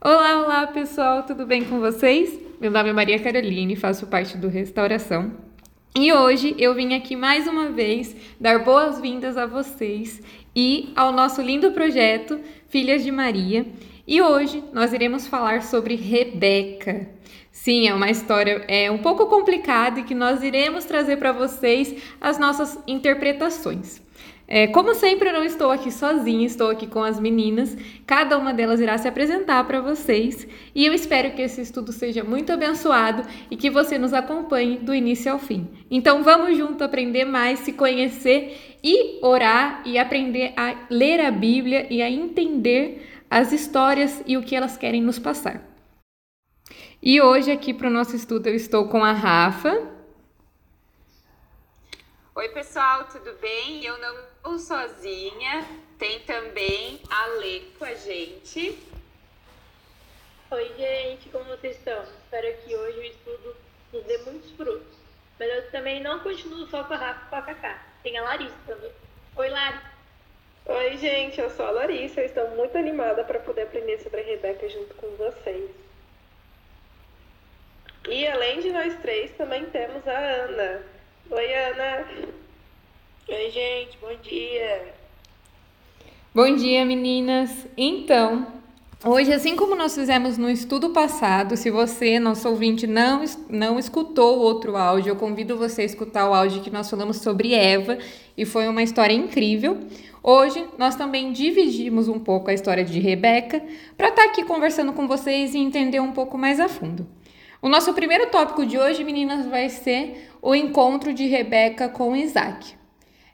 Olá, olá pessoal, tudo bem com vocês? Meu nome é Maria Caroline, faço parte do Restauração e hoje eu vim aqui mais uma vez dar boas-vindas a vocês e ao nosso lindo projeto Filhas de Maria. E hoje nós iremos falar sobre Rebeca. Sim, é uma história é um pouco complicada e que nós iremos trazer para vocês as nossas interpretações. É, como sempre, eu não estou aqui sozinha, estou aqui com as meninas. Cada uma delas irá se apresentar para vocês e eu espero que esse estudo seja muito abençoado e que você nos acompanhe do início ao fim. Então, vamos junto aprender mais, se conhecer e orar e aprender a ler a Bíblia e a entender as histórias e o que elas querem nos passar. E hoje, aqui para o nosso estudo, eu estou com a Rafa. Oi, pessoal, tudo bem? Eu não estou sozinha, tem também a Lê com a gente. Oi, gente, como vocês estão? Espero que hoje o estudo nos dê muitos frutos. Mas eu também não continuo só com a Rafa e com a Cacá. Tem a Larissa também. Oi, Lari. Oi, gente, eu sou a Larissa. Eu estou muito animada para poder aprender sobre a Rebeca junto com vocês. E além de nós três, também temos a Ana. Oi, Ana. Oi, gente, bom dia. Bom dia, meninas. Então, hoje, assim como nós fizemos no estudo passado, se você, nosso ouvinte, não, não escutou o outro áudio, eu convido você a escutar o áudio que nós falamos sobre Eva e foi uma história incrível. Hoje, nós também dividimos um pouco a história de Rebeca para estar tá aqui conversando com vocês e entender um pouco mais a fundo. O nosso primeiro tópico de hoje, meninas, vai ser o encontro de Rebeca com Isaac.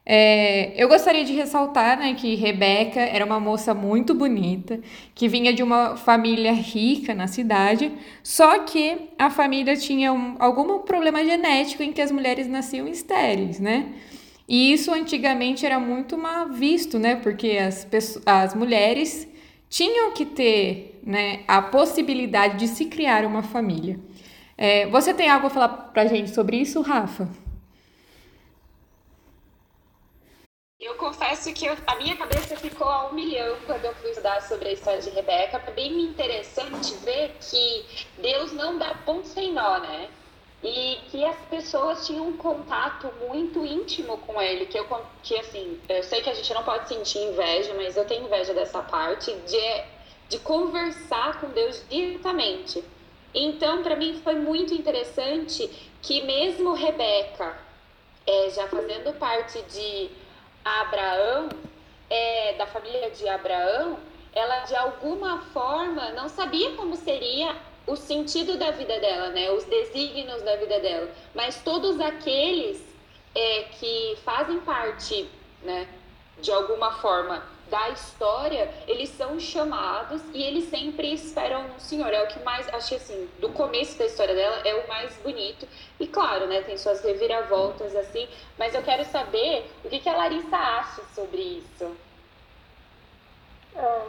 É, eu gostaria de ressaltar né, que Rebeca era uma moça muito bonita, que vinha de uma família rica na cidade, só que a família tinha um, algum problema genético em que as mulheres nasciam estéreis, né? E isso antigamente era muito mal visto, né? Porque as, as mulheres tinham que ter né, a possibilidade de se criar uma família. É, você tem algo a falar pra gente sobre isso, Rafa? Eu confesso que eu, a minha cabeça ficou a um milhão quando eu fui estudar sobre a história de Rebeca. Foi bem interessante ver que Deus não dá ponto sem nó, né? E que as pessoas tinham um contato muito íntimo com ele, que eu que assim, eu sei que a gente não pode sentir inveja, mas eu tenho inveja dessa parte de, de conversar com Deus diretamente. Então, para mim foi muito interessante que mesmo Rebeca, é, já fazendo parte de Abraão, é, da família de Abraão, ela de alguma forma não sabia como seria o sentido da vida dela, né? Os desígnios da vida dela. Mas todos aqueles é, que fazem parte, né, de alguma forma da história, eles são chamados e eles sempre esperam no Senhor. É o que mais, acho assim, do começo da história dela é o mais bonito. E claro, né, tem suas reviravoltas assim, mas eu quero saber o que, que a Larissa acha sobre isso. É,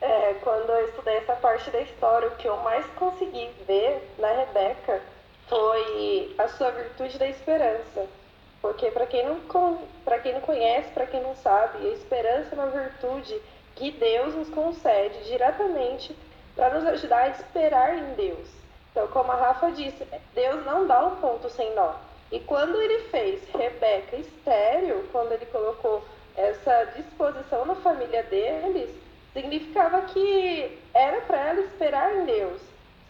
é, quando eu estudei essa parte da história, o que eu mais consegui ver na Rebeca foi a sua virtude da esperança porque para quem, não, quem não conhece, para quem não sabe, a esperança é uma virtude que Deus nos concede diretamente para nos ajudar a esperar em Deus. Então, como a Rafa disse, Deus não dá um ponto sem nó. E quando ele fez Rebeca estéreo, quando ele colocou essa disposição na família deles, significava que era para ela esperar em Deus.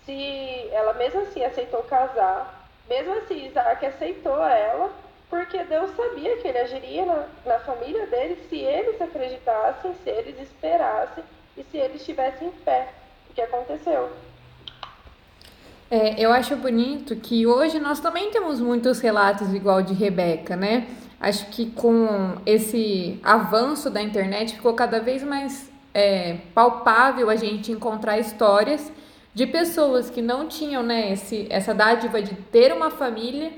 Se ela mesmo assim aceitou casar, mesmo assim Isaac aceitou ela, porque Deus sabia que ele agiria na, na família deles se eles acreditassem, se eles esperassem e se eles estivessem fé. O que aconteceu? É, eu acho bonito que hoje nós também temos muitos relatos igual de Rebeca, né? Acho que com esse avanço da internet ficou cada vez mais é, palpável a gente encontrar histórias de pessoas que não tinham né, esse, essa dádiva de ter uma família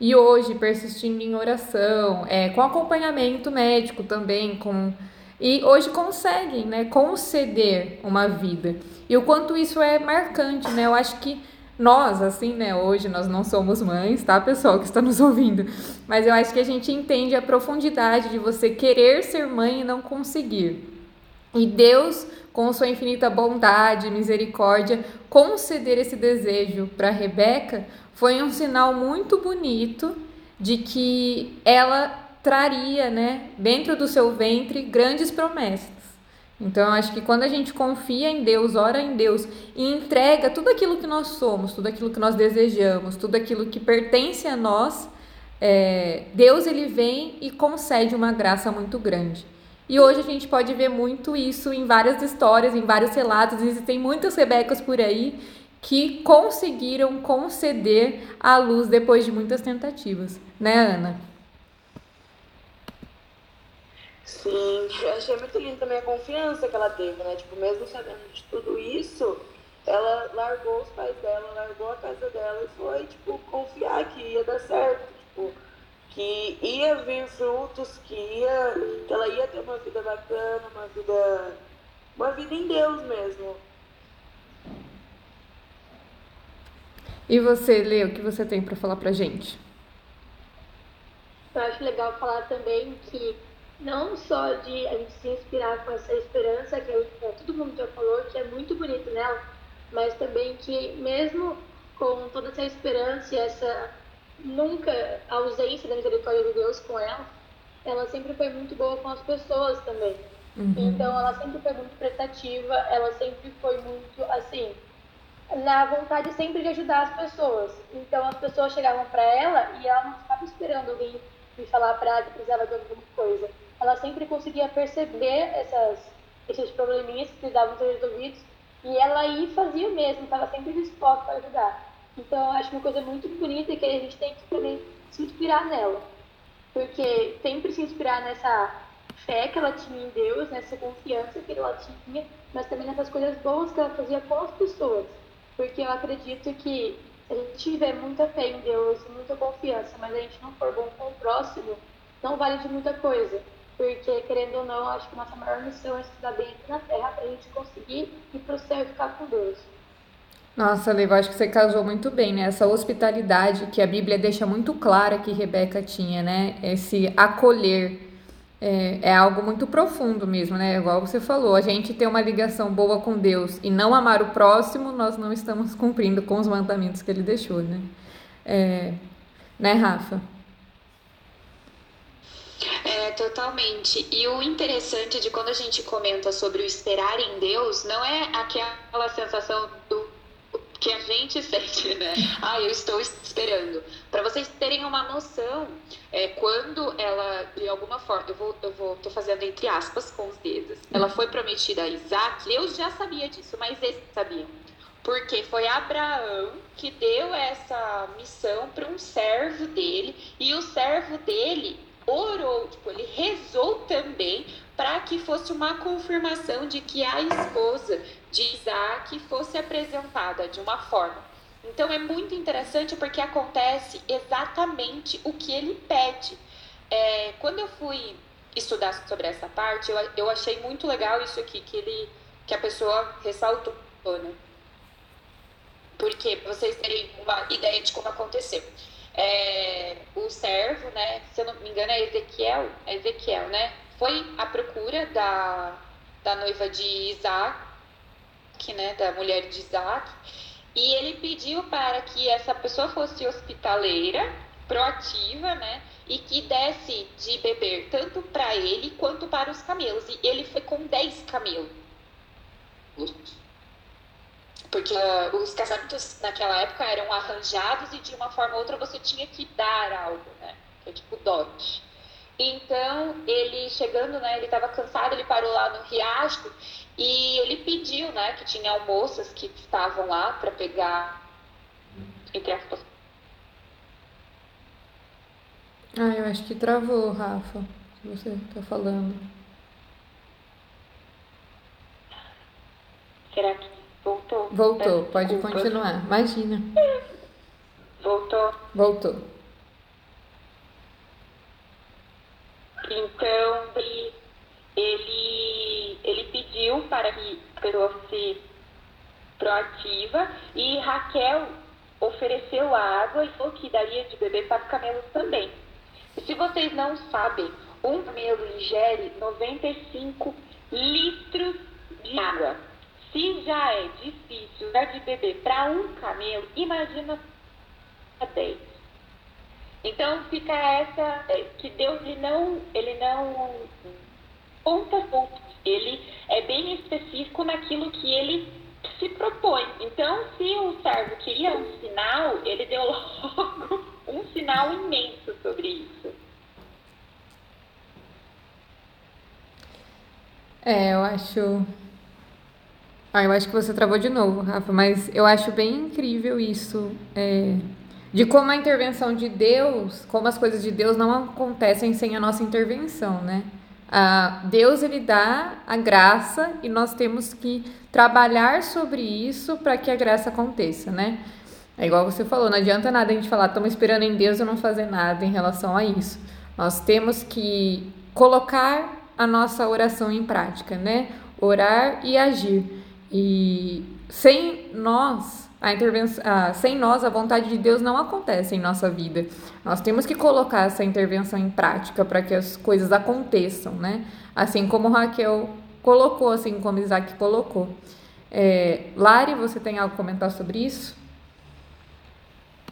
e hoje, persistindo em oração, é, com acompanhamento médico também, com e hoje conseguem né, conceder uma vida. E o quanto isso é marcante, né? Eu acho que nós, assim, né, hoje nós não somos mães, tá, pessoal que está nos ouvindo, mas eu acho que a gente entende a profundidade de você querer ser mãe e não conseguir. E Deus com sua infinita bondade e misericórdia, conceder esse desejo para Rebeca foi um sinal muito bonito de que ela traria, né, dentro do seu ventre grandes promessas. Então, eu acho que quando a gente confia em Deus, ora em Deus e entrega tudo aquilo que nós somos, tudo aquilo que nós desejamos, tudo aquilo que pertence a nós, é, Deus ele vem e concede uma graça muito grande. E hoje a gente pode ver muito isso em várias histórias, em vários relatos. Existem muitas Rebecas por aí que conseguiram conceder a luz depois de muitas tentativas, né, Ana? Sim, eu achei muito lindo também a confiança que ela teve, né? Tipo, mesmo sabendo de tudo isso, ela largou os pais dela, largou a casa dela e foi, tipo, confiar que ia dar certo, tipo, que ia vir frutos, que ia, que ela ia ter uma vida bacana, uma vida, uma vida em Deus mesmo. E você, Lê, o que você tem para falar pra gente? Eu acho legal falar também que não só de a gente se inspirar com essa esperança que todo mundo já falou, que é muito bonito nela, mas também que mesmo com toda essa esperança e essa nunca ausência da misericórdia de Deus com ela, ela sempre foi muito boa com as pessoas também. Uhum. Então ela sempre foi muito prestativa, ela sempre foi muito assim, na vontade sempre de ajudar as pessoas. Então as pessoas chegavam para ela e ela não estava esperando alguém me falar para ela que precisava de alguma coisa ela sempre conseguia perceber essas, esses probleminhas que precisavam ser resolvidos e ela aí fazia o mesmo, estava sempre disposta para ajudar. Então, eu acho uma coisa muito bonita que a gente tem que também se inspirar nela. Porque sempre se inspirar nessa fé que ela tinha em Deus, nessa confiança que ela tinha, mas também nessas coisas boas que ela fazia com as pessoas. Porque eu acredito que se a gente tiver muita fé em Deus, muita confiança, mas a gente não for bom com o próximo, não vale de muita coisa porque, querendo ou não, acho que nossa maior missão é estudar bem aqui na Terra para a gente conseguir ir para o céu e ficar com Deus. Nossa, Leiva, acho que você casou muito bem, né? Essa hospitalidade que a Bíblia deixa muito clara que Rebeca tinha, né? Esse acolher. É, é, algo muito profundo mesmo, né? Igual você falou, a gente ter uma ligação boa com Deus e não amar o próximo, nós não estamos cumprindo com os mandamentos que ele deixou, né? É, né, Rafa? É, totalmente. E o interessante de quando a gente comenta sobre o esperar em Deus, não é aquela sensação do que a gente sente, né? Ah, eu estou esperando. Para vocês terem uma noção, é, quando ela, de alguma forma, eu vou, eu vou, tô fazendo entre aspas com os dedos, ela foi prometida a Isaac, Deus já sabia disso, mas eles sabiam. Porque foi Abraão que deu essa missão para um servo dele, e o servo dele orou, tipo, ele rezou também para que fosse uma confirmação de que a esposa de Isaac fosse apresentada de uma forma. Então é muito interessante porque acontece exatamente o que ele pede. É, quando eu fui estudar sobre essa parte, eu, eu achei muito legal isso aqui que ele que a pessoa ressaltou, né? Porque vocês terem uma ideia de como aconteceu é, o servo, né, se eu não me engano é Ezequiel, é Ezequiel, né, foi à procura da, da noiva de Isaac, né, da mulher de Isaac, e ele pediu para que essa pessoa fosse hospitaleira, proativa, né, e que desse de beber tanto para ele quanto para os camelos. E ele foi com 10 camelos. Porque uh, os casamentos naquela época eram arranjados e de uma forma ou outra você tinha que dar algo, né? Que é tipo dote. Então, ele chegando, né, ele estava cansado, ele parou lá no riacho e ele pediu, né, que tinha almoças que estavam lá para pegar, entre aspas. Ah, eu acho que travou, Rafa, você está falando. Será que Voltou. Voltou, pode desculpa. continuar. Imagina. Voltou. Voltou. Então, ele, ele, ele pediu para que a pessoa fosse proativa e Raquel ofereceu água e falou que daria de beber para os camelos também. E se vocês não sabem, um camelo ingere 95 litros de água. Se já é difícil dar de beber para um camelo, imagina para 10. Então fica essa é, que Deus ele não, ele não ponta ponto. Ele é bem específico naquilo que ele se propõe. Então, se o servo queria um sinal, ele deu logo um sinal imenso sobre isso. É, eu acho. Ah, eu acho que você travou de novo, Rafa, mas eu acho bem incrível isso. É, de como a intervenção de Deus, como as coisas de Deus não acontecem sem a nossa intervenção, né? Ah, Deus ele dá a graça e nós temos que trabalhar sobre isso para que a graça aconteça, né? É igual você falou, não adianta nada a gente falar, estamos esperando em Deus e não fazer nada em relação a isso. Nós temos que colocar a nossa oração em prática, né? Orar e agir. E sem nós, a intervenção, ah, sem nós, a vontade de Deus não acontece em nossa vida. Nós temos que colocar essa intervenção em prática para que as coisas aconteçam, né? Assim como Raquel colocou, assim como Isaac colocou. É, Lari, você tem algo a comentar sobre isso?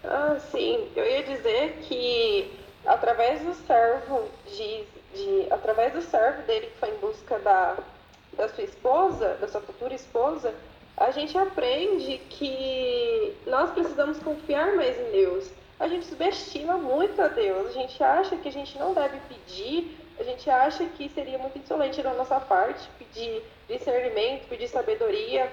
Ah, sim. Eu ia dizer que através do servo de de através do servo dele que foi em busca da, da sua esposa, da sua futura esposa, a gente aprende que nós precisamos confiar mais em Deus. A gente subestima muito a Deus, a gente acha que a gente não deve pedir, a gente acha que seria muito insolente da nossa parte pedir discernimento, pedir sabedoria,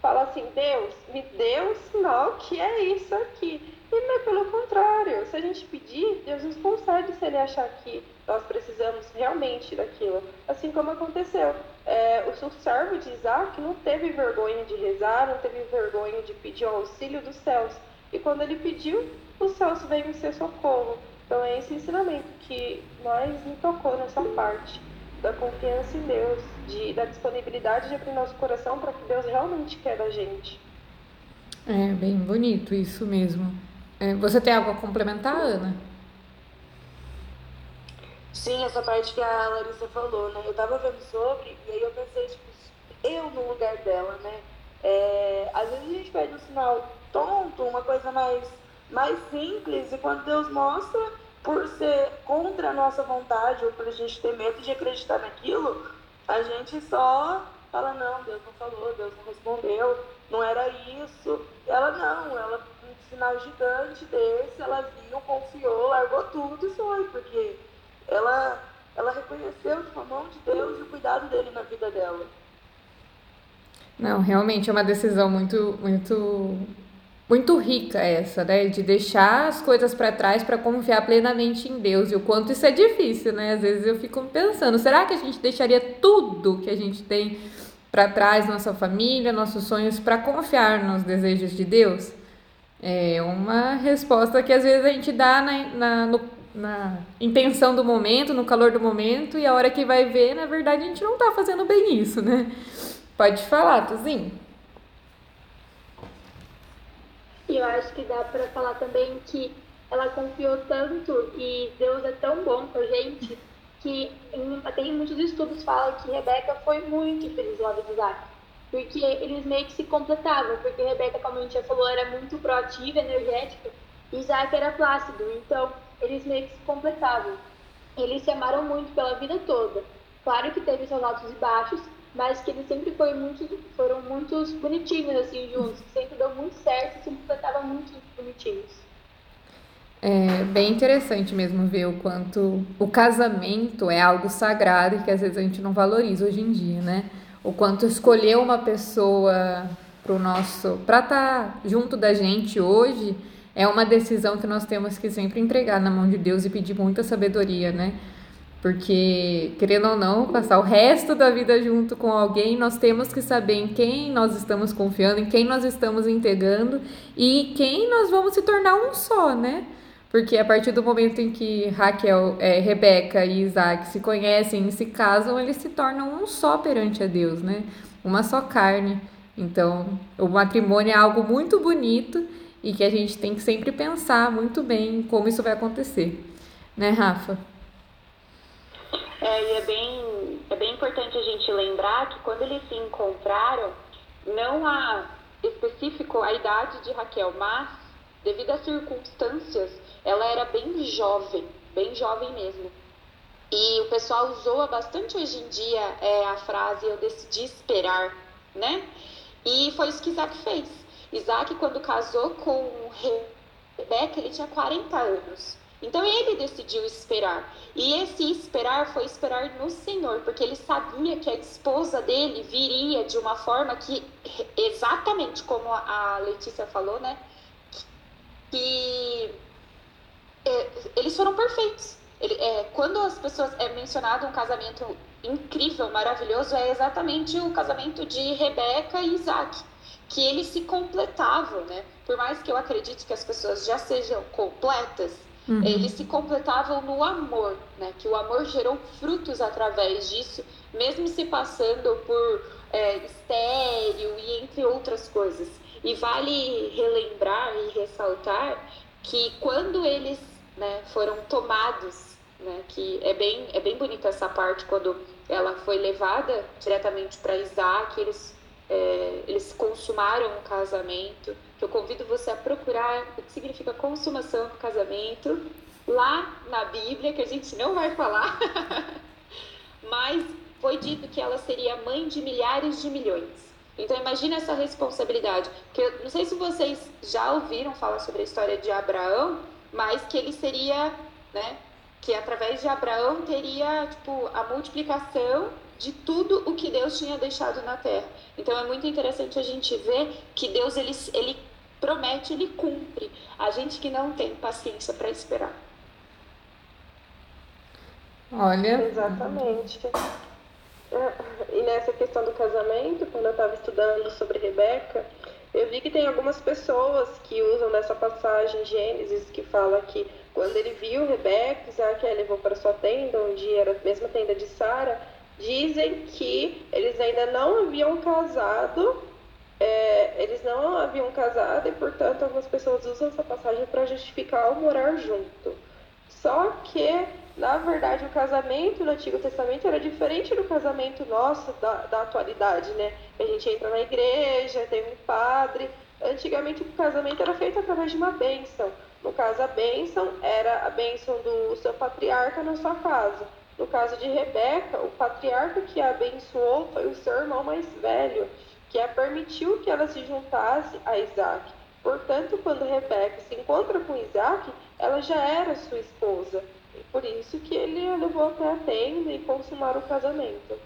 fala assim, Deus, me dê um sinal que é isso aqui. E não é pelo contrário, se a gente pedir, Deus nos concede se ele achar que nós precisamos realmente daquilo. Assim como aconteceu. É, o servo de Isaac não teve vergonha de rezar, não teve vergonha de pedir o auxílio dos céus. E quando ele pediu, os céus veio em seu socorro. Então é esse ensinamento que nós me tocou nessa parte da confiança em Deus, de, da disponibilidade de abrir nosso coração para o que Deus realmente quer da gente. É bem bonito isso mesmo. É, você tem algo a complementar, Ana? Sim, essa parte que a Larissa falou, né? Eu tava vendo sobre, e aí eu pensei, tipo, eu no lugar dela, né? É, às vezes a gente pede um sinal tonto, uma coisa mais, mais simples, e quando Deus mostra, por ser contra a nossa vontade, ou por a gente ter medo de acreditar naquilo, a gente só fala, não, Deus não falou, Deus não respondeu, não era isso. Ela não, ela, um sinal gigante desse, ela viu, confiou, largou tudo e foi, porque ela, ela reconheceu a mão de Deus e o cuidado dele na vida dela. Não, realmente é uma decisão muito, muito, muito rica essa, né? De deixar as coisas para trás para confiar plenamente em Deus. E o quanto isso é difícil, né? Às vezes eu fico pensando, será que a gente deixaria tudo que a gente tem para trás, nossa família, nossos sonhos, para confiar nos desejos de Deus? É uma resposta que às vezes a gente dá na, na, no na intenção do momento, no calor do momento, e a hora que vai ver, na verdade, a gente não tá fazendo bem isso, né? Pode falar, Tuzinho. E eu acho que dá para falar também que ela confiou tanto e Deus é tão bom com a gente que em, tem muitos estudos falam que Rebeca foi muito feliz lá do Isaac. Porque eles meio que se completavam, porque Rebeca, como a gente já falou, era muito proativa, energética, e Isaac era plácido. Então, eles meio que se completavam. Eles se amaram muito pela vida toda. Claro que teve seus altos e baixos, mas que eles sempre foi muito, foram muito bonitinhos assim juntos, sempre deu muito certo e se completavam muito bonitinhos. É bem interessante mesmo ver o quanto o casamento é algo sagrado e que às vezes a gente não valoriza hoje em dia, né? O quanto escolher uma pessoa para o nosso para estar tá junto da gente hoje é uma decisão que nós temos que sempre entregar na mão de Deus e pedir muita sabedoria, né? Porque, querendo ou não, passar o resto da vida junto com alguém, nós temos que saber em quem nós estamos confiando, em quem nós estamos entregando e quem nós vamos se tornar um só, né? Porque a partir do momento em que Raquel, é, Rebeca e Isaac se conhecem e se casam, eles se tornam um só perante a Deus, né? Uma só carne. Então, o matrimônio é algo muito bonito e que a gente tem que sempre pensar muito bem como isso vai acontecer. Né, Rafa? É, e é bem, é bem importante a gente lembrar que quando eles se encontraram, não há específico a idade de Raquel, mas devido às circunstâncias, ela era bem jovem, bem jovem mesmo. E o pessoal usou bastante hoje em dia é, a frase eu decidi esperar, né? E foi isso que Isaac fez. Isaac, quando casou com Rebeca, ele tinha 40 anos. Então ele decidiu esperar. E esse esperar foi esperar no Senhor, porque ele sabia que a esposa dele viria de uma forma que, exatamente como a Letícia falou, né? Que é, eles foram perfeitos. Ele, é, quando as pessoas é mencionado um casamento incrível, maravilhoso, é exatamente o casamento de Rebeca e Isaac, que eles se completavam, né? Por mais que eu acredite que as pessoas já sejam completas, Uhum. Eles se completavam no amor, né? Que o amor gerou frutos através disso, mesmo se passando por é, estéreo e entre outras coisas. E vale relembrar e ressaltar que quando eles né, foram tomados, né, que é bem, é bem bonita essa parte quando ela foi levada diretamente para Isaac, eles, é, eles consumaram o casamento que eu convido você a procurar o que significa consumação do casamento lá na Bíblia, que a gente não vai falar, mas foi dito que ela seria mãe de milhares de milhões. Então imagina essa responsabilidade. Que eu não sei se vocês já ouviram falar sobre a história de Abraão, mas que ele seria, né, que através de Abraão teria tipo a multiplicação de tudo o que Deus tinha deixado na terra. Então é muito interessante a gente ver que Deus ele, ele promete, ele cumpre. A gente que não tem paciência para esperar. Olha. Exatamente. E nessa questão do casamento, quando eu estava estudando sobre Rebeca, eu vi que tem algumas pessoas que usam dessa passagem Gênesis que fala que quando ele viu Rebeca, Isaac a levou para sua tenda, onde era a mesma tenda de Sara, dizem que eles ainda não haviam casado, é, eles não haviam casado e, portanto, algumas pessoas usam essa passagem para justificar o morar junto. Só que, na verdade, o casamento no Antigo Testamento era diferente do casamento nosso da, da atualidade, né? A gente entra na igreja, tem um padre. Antigamente, o casamento era feito através de uma bênção. No caso, a bênção era a bênção do seu patriarca na sua casa. No caso de Rebeca, o patriarca que a abençoou foi o seu irmão mais velho, que a permitiu que ela se juntasse a Isaac. Portanto, quando Rebeca se encontra com Isaac, ela já era sua esposa. E por isso que ele a levou até a tenda e consumaram o casamento.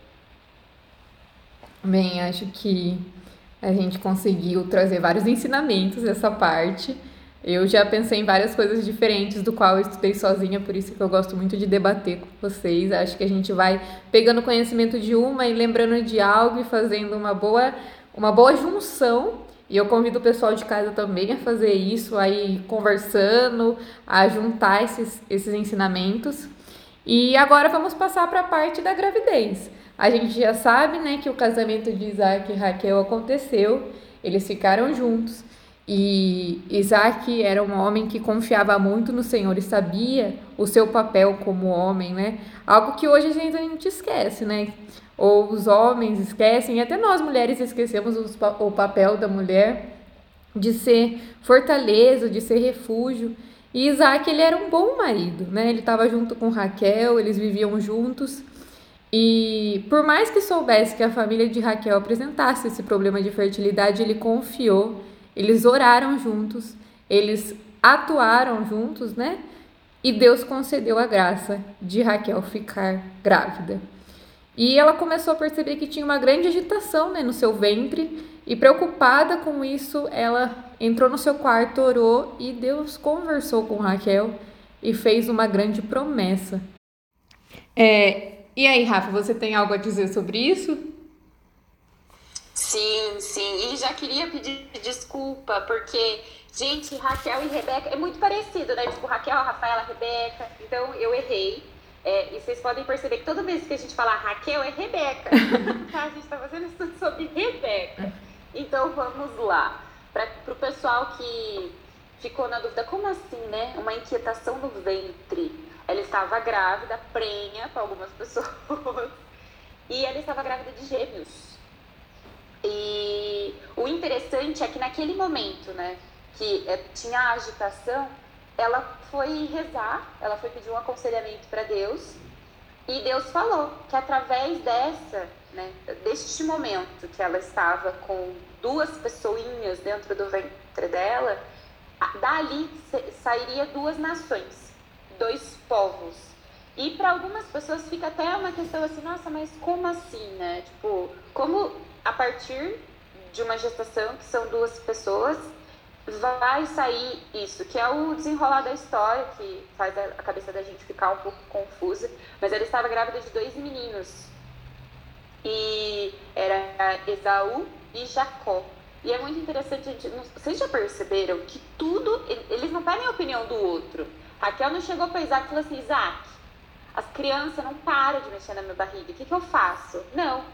Bem, acho que a gente conseguiu trazer vários ensinamentos dessa parte. Eu já pensei em várias coisas diferentes do qual eu estudei sozinha, por isso que eu gosto muito de debater com vocês. Acho que a gente vai pegando conhecimento de uma e lembrando de algo e fazendo uma boa, uma boa junção. E eu convido o pessoal de casa também a fazer isso, aí conversando, a juntar esses, esses ensinamentos. E agora vamos passar para a parte da gravidez. A gente já sabe, né, que o casamento de Isaac e Raquel aconteceu, eles ficaram juntos. E Isaac era um homem que confiava muito no Senhor e sabia o seu papel como homem, né? Algo que hoje a gente, a gente esquece, né? Ou os homens esquecem, e até nós mulheres esquecemos o papel da mulher de ser fortaleza, de ser refúgio. E Isaac, ele era um bom marido, né? Ele estava junto com Raquel, eles viviam juntos. E por mais que soubesse que a família de Raquel apresentasse esse problema de fertilidade, ele confiou eles oraram juntos, eles atuaram juntos, né? E Deus concedeu a graça de Raquel ficar grávida. E ela começou a perceber que tinha uma grande agitação né, no seu ventre, e preocupada com isso, ela entrou no seu quarto, orou e Deus conversou com Raquel e fez uma grande promessa. É, e aí, Rafa, você tem algo a dizer sobre isso? Sim, sim. E já queria pedir desculpa, porque, gente, Raquel e Rebeca é muito parecido, né? Tipo, Raquel, Rafaela, Rebeca. Então, eu errei. É, e vocês podem perceber que toda vez que a gente fala Raquel é Rebeca. a gente está fazendo estudo sobre Rebeca. Então, vamos lá. Para o pessoal que ficou na dúvida, como assim, né? Uma inquietação no ventre. Ela estava grávida, prenha para algumas pessoas. e ela estava grávida de gêmeos. E o interessante é que naquele momento, né, que é, tinha agitação, ela foi rezar, ela foi pedir um aconselhamento para Deus, e Deus falou que através dessa, né, deste momento que ela estava com duas pessoinhas dentro do ventre dela, dali sairia duas nações, dois povos. E para algumas pessoas fica até uma questão assim, nossa, mas como assim, né? Tipo, como a partir de uma gestação, que são duas pessoas, vai sair isso, que é o desenrolar da história, que faz a cabeça da gente ficar um pouco confusa. Mas ela estava grávida de dois meninos. E era Esaú e Jacó. E é muito interessante, gente, vocês já perceberam que tudo, eles não pedem a opinião do outro. Raquel não chegou para Isaac e falou assim, Isaac, as crianças não param de mexer na minha barriga, o que, que eu faço? Não,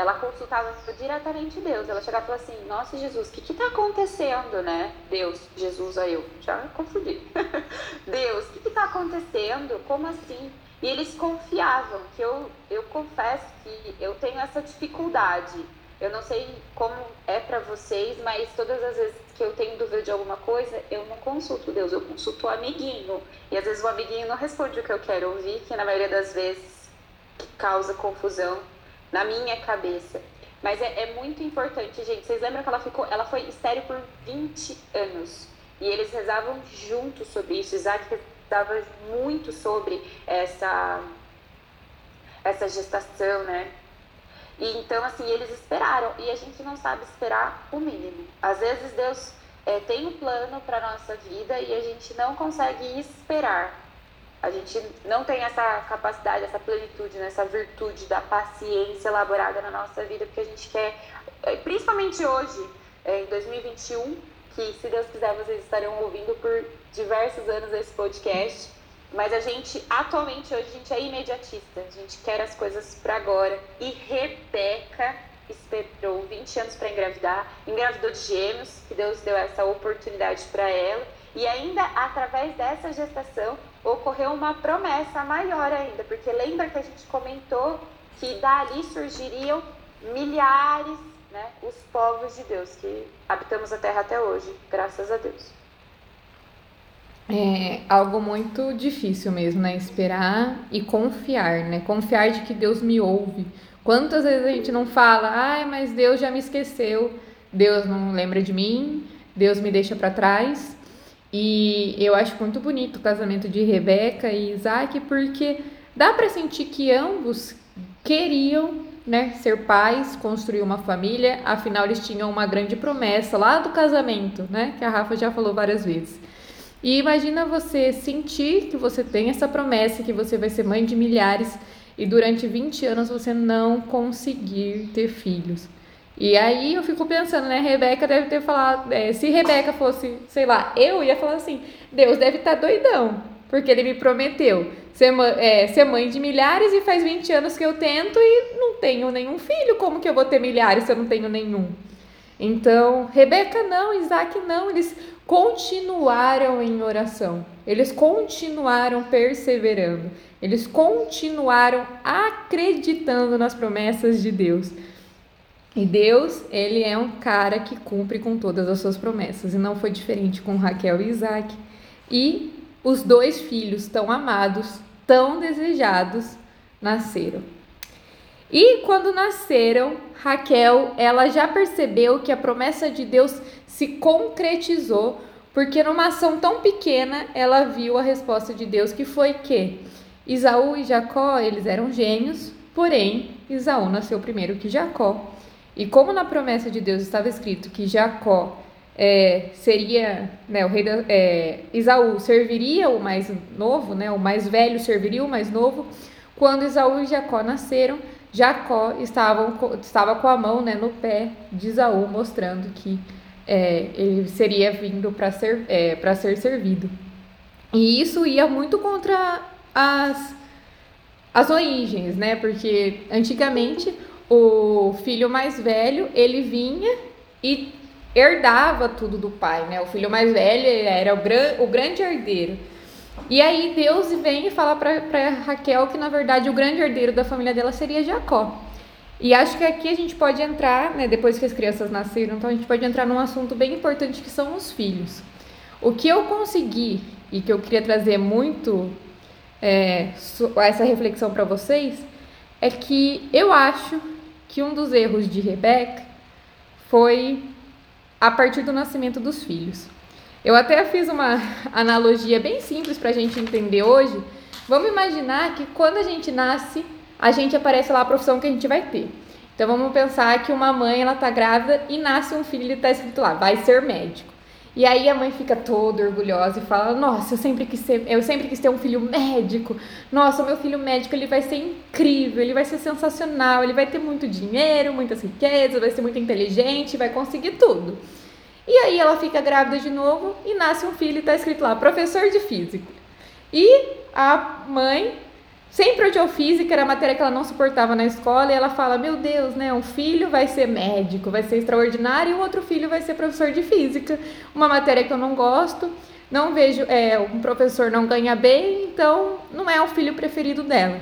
ela consultava diretamente Deus. Ela chegava e falava assim: Nossa, Jesus, o que está acontecendo, né? Deus, Jesus, aí eu já confundi. Deus, o que está acontecendo? Como assim? E eles confiavam, que eu, eu confesso que eu tenho essa dificuldade. Eu não sei como é para vocês, mas todas as vezes que eu tenho dúvida de alguma coisa, eu não consulto Deus, eu consulto o amiguinho. E às vezes o amiguinho não responde o que eu quero ouvir, que na maioria das vezes causa confusão na minha cabeça. Mas é, é, muito importante, gente. Vocês lembram que ela ficou, ela foi estéreo por 20 anos. E eles rezavam juntos sobre isso. Isaac rezava muito sobre essa, essa gestação, né? E então, assim, eles esperaram. E a gente não sabe esperar o mínimo. Às vezes Deus é, tem um plano para nossa vida e a gente não consegue esperar. A gente não tem essa capacidade, essa plenitude, né? essa virtude da paciência elaborada na nossa vida, porque a gente quer, eh, principalmente hoje, eh, em 2021, que se Deus quiser vocês estarão ouvindo por diversos anos esse podcast, mas a gente, atualmente, hoje, a gente é imediatista, a gente quer as coisas para agora. E Rebeca esperou 20 anos para engravidar, engravidou de gêmeos, que Deus deu essa oportunidade para ela, e ainda através dessa gestação ocorreu uma promessa maior ainda, porque lembra que a gente comentou que dali surgiriam milhares, né, os povos de Deus que habitamos a terra até hoje, graças a Deus. É algo muito difícil mesmo, né? Esperar e confiar, né? Confiar de que Deus me ouve. Quantas vezes a gente não fala, ai, mas Deus já me esqueceu, Deus não lembra de mim, Deus me deixa para trás. E eu acho muito bonito o casamento de Rebeca e Isaac, porque dá para sentir que ambos queriam né, ser pais, construir uma família, afinal eles tinham uma grande promessa lá do casamento, né, que a Rafa já falou várias vezes. E imagina você sentir que você tem essa promessa, que você vai ser mãe de milhares e durante 20 anos você não conseguir ter filhos. E aí eu fico pensando, né? Rebeca deve ter falado. É, se Rebeca fosse, sei lá, eu ia falar assim: Deus deve estar tá doidão, porque ele me prometeu ser, é, ser mãe de milhares e faz 20 anos que eu tento e não tenho nenhum filho. Como que eu vou ter milhares se eu não tenho nenhum? Então, Rebeca não, Isaac não, eles continuaram em oração, eles continuaram perseverando, eles continuaram acreditando nas promessas de Deus. E Deus, ele é um cara que cumpre com todas as suas promessas. E não foi diferente com Raquel e Isaac. E os dois filhos tão amados, tão desejados, nasceram. E quando nasceram, Raquel, ela já percebeu que a promessa de Deus se concretizou, porque numa ação tão pequena, ela viu a resposta de Deus, que foi que Isaú e Jacó, eles eram gêmeos, porém, Isaú nasceu primeiro que Jacó. E como na promessa de Deus estava escrito que Jacó é, seria, né, o rei da, é, Isaú serviria o mais novo, né, o mais velho serviria o mais novo, quando Isaú e Jacó nasceram, Jacó estava, estava com a mão né, no pé de Isaú, mostrando que é, ele seria vindo para ser, é, ser servido. E isso ia muito contra as, as origens, né? Porque antigamente o filho mais velho, ele vinha e herdava tudo do pai, né? O filho mais velho era o, gran, o grande herdeiro. E aí Deus vem e fala para Raquel que na verdade o grande herdeiro da família dela seria Jacó. E acho que aqui a gente pode entrar, né, depois que as crianças nasceram, então a gente pode entrar num assunto bem importante que são os filhos. O que eu consegui e que eu queria trazer muito é, essa reflexão para vocês é que eu acho que um dos erros de Rebeca foi a partir do nascimento dos filhos. Eu até fiz uma analogia bem simples para a gente entender hoje. Vamos imaginar que quando a gente nasce, a gente aparece lá a profissão que a gente vai ter. Então vamos pensar que uma mãe ela tá grávida e nasce um filho e está escrito lá, vai ser médico. E aí a mãe fica toda orgulhosa e fala: "Nossa, eu sempre quis ser, eu sempre quis ter um filho médico. Nossa, o meu filho médico ele vai ser incrível, ele vai ser sensacional, ele vai ter muito dinheiro, muitas riquezas, vai ser muito inteligente, vai conseguir tudo". E aí ela fica grávida de novo e nasce um filho e está escrito lá: "Professor de física". E a mãe Sempre odiou física, era a matéria que ela não suportava na escola, e ela fala: Meu Deus, né? Um filho vai ser médico, vai ser extraordinário, e o outro filho vai ser professor de física. Uma matéria que eu não gosto, não vejo, é, um professor não ganha bem, então não é o filho preferido dela.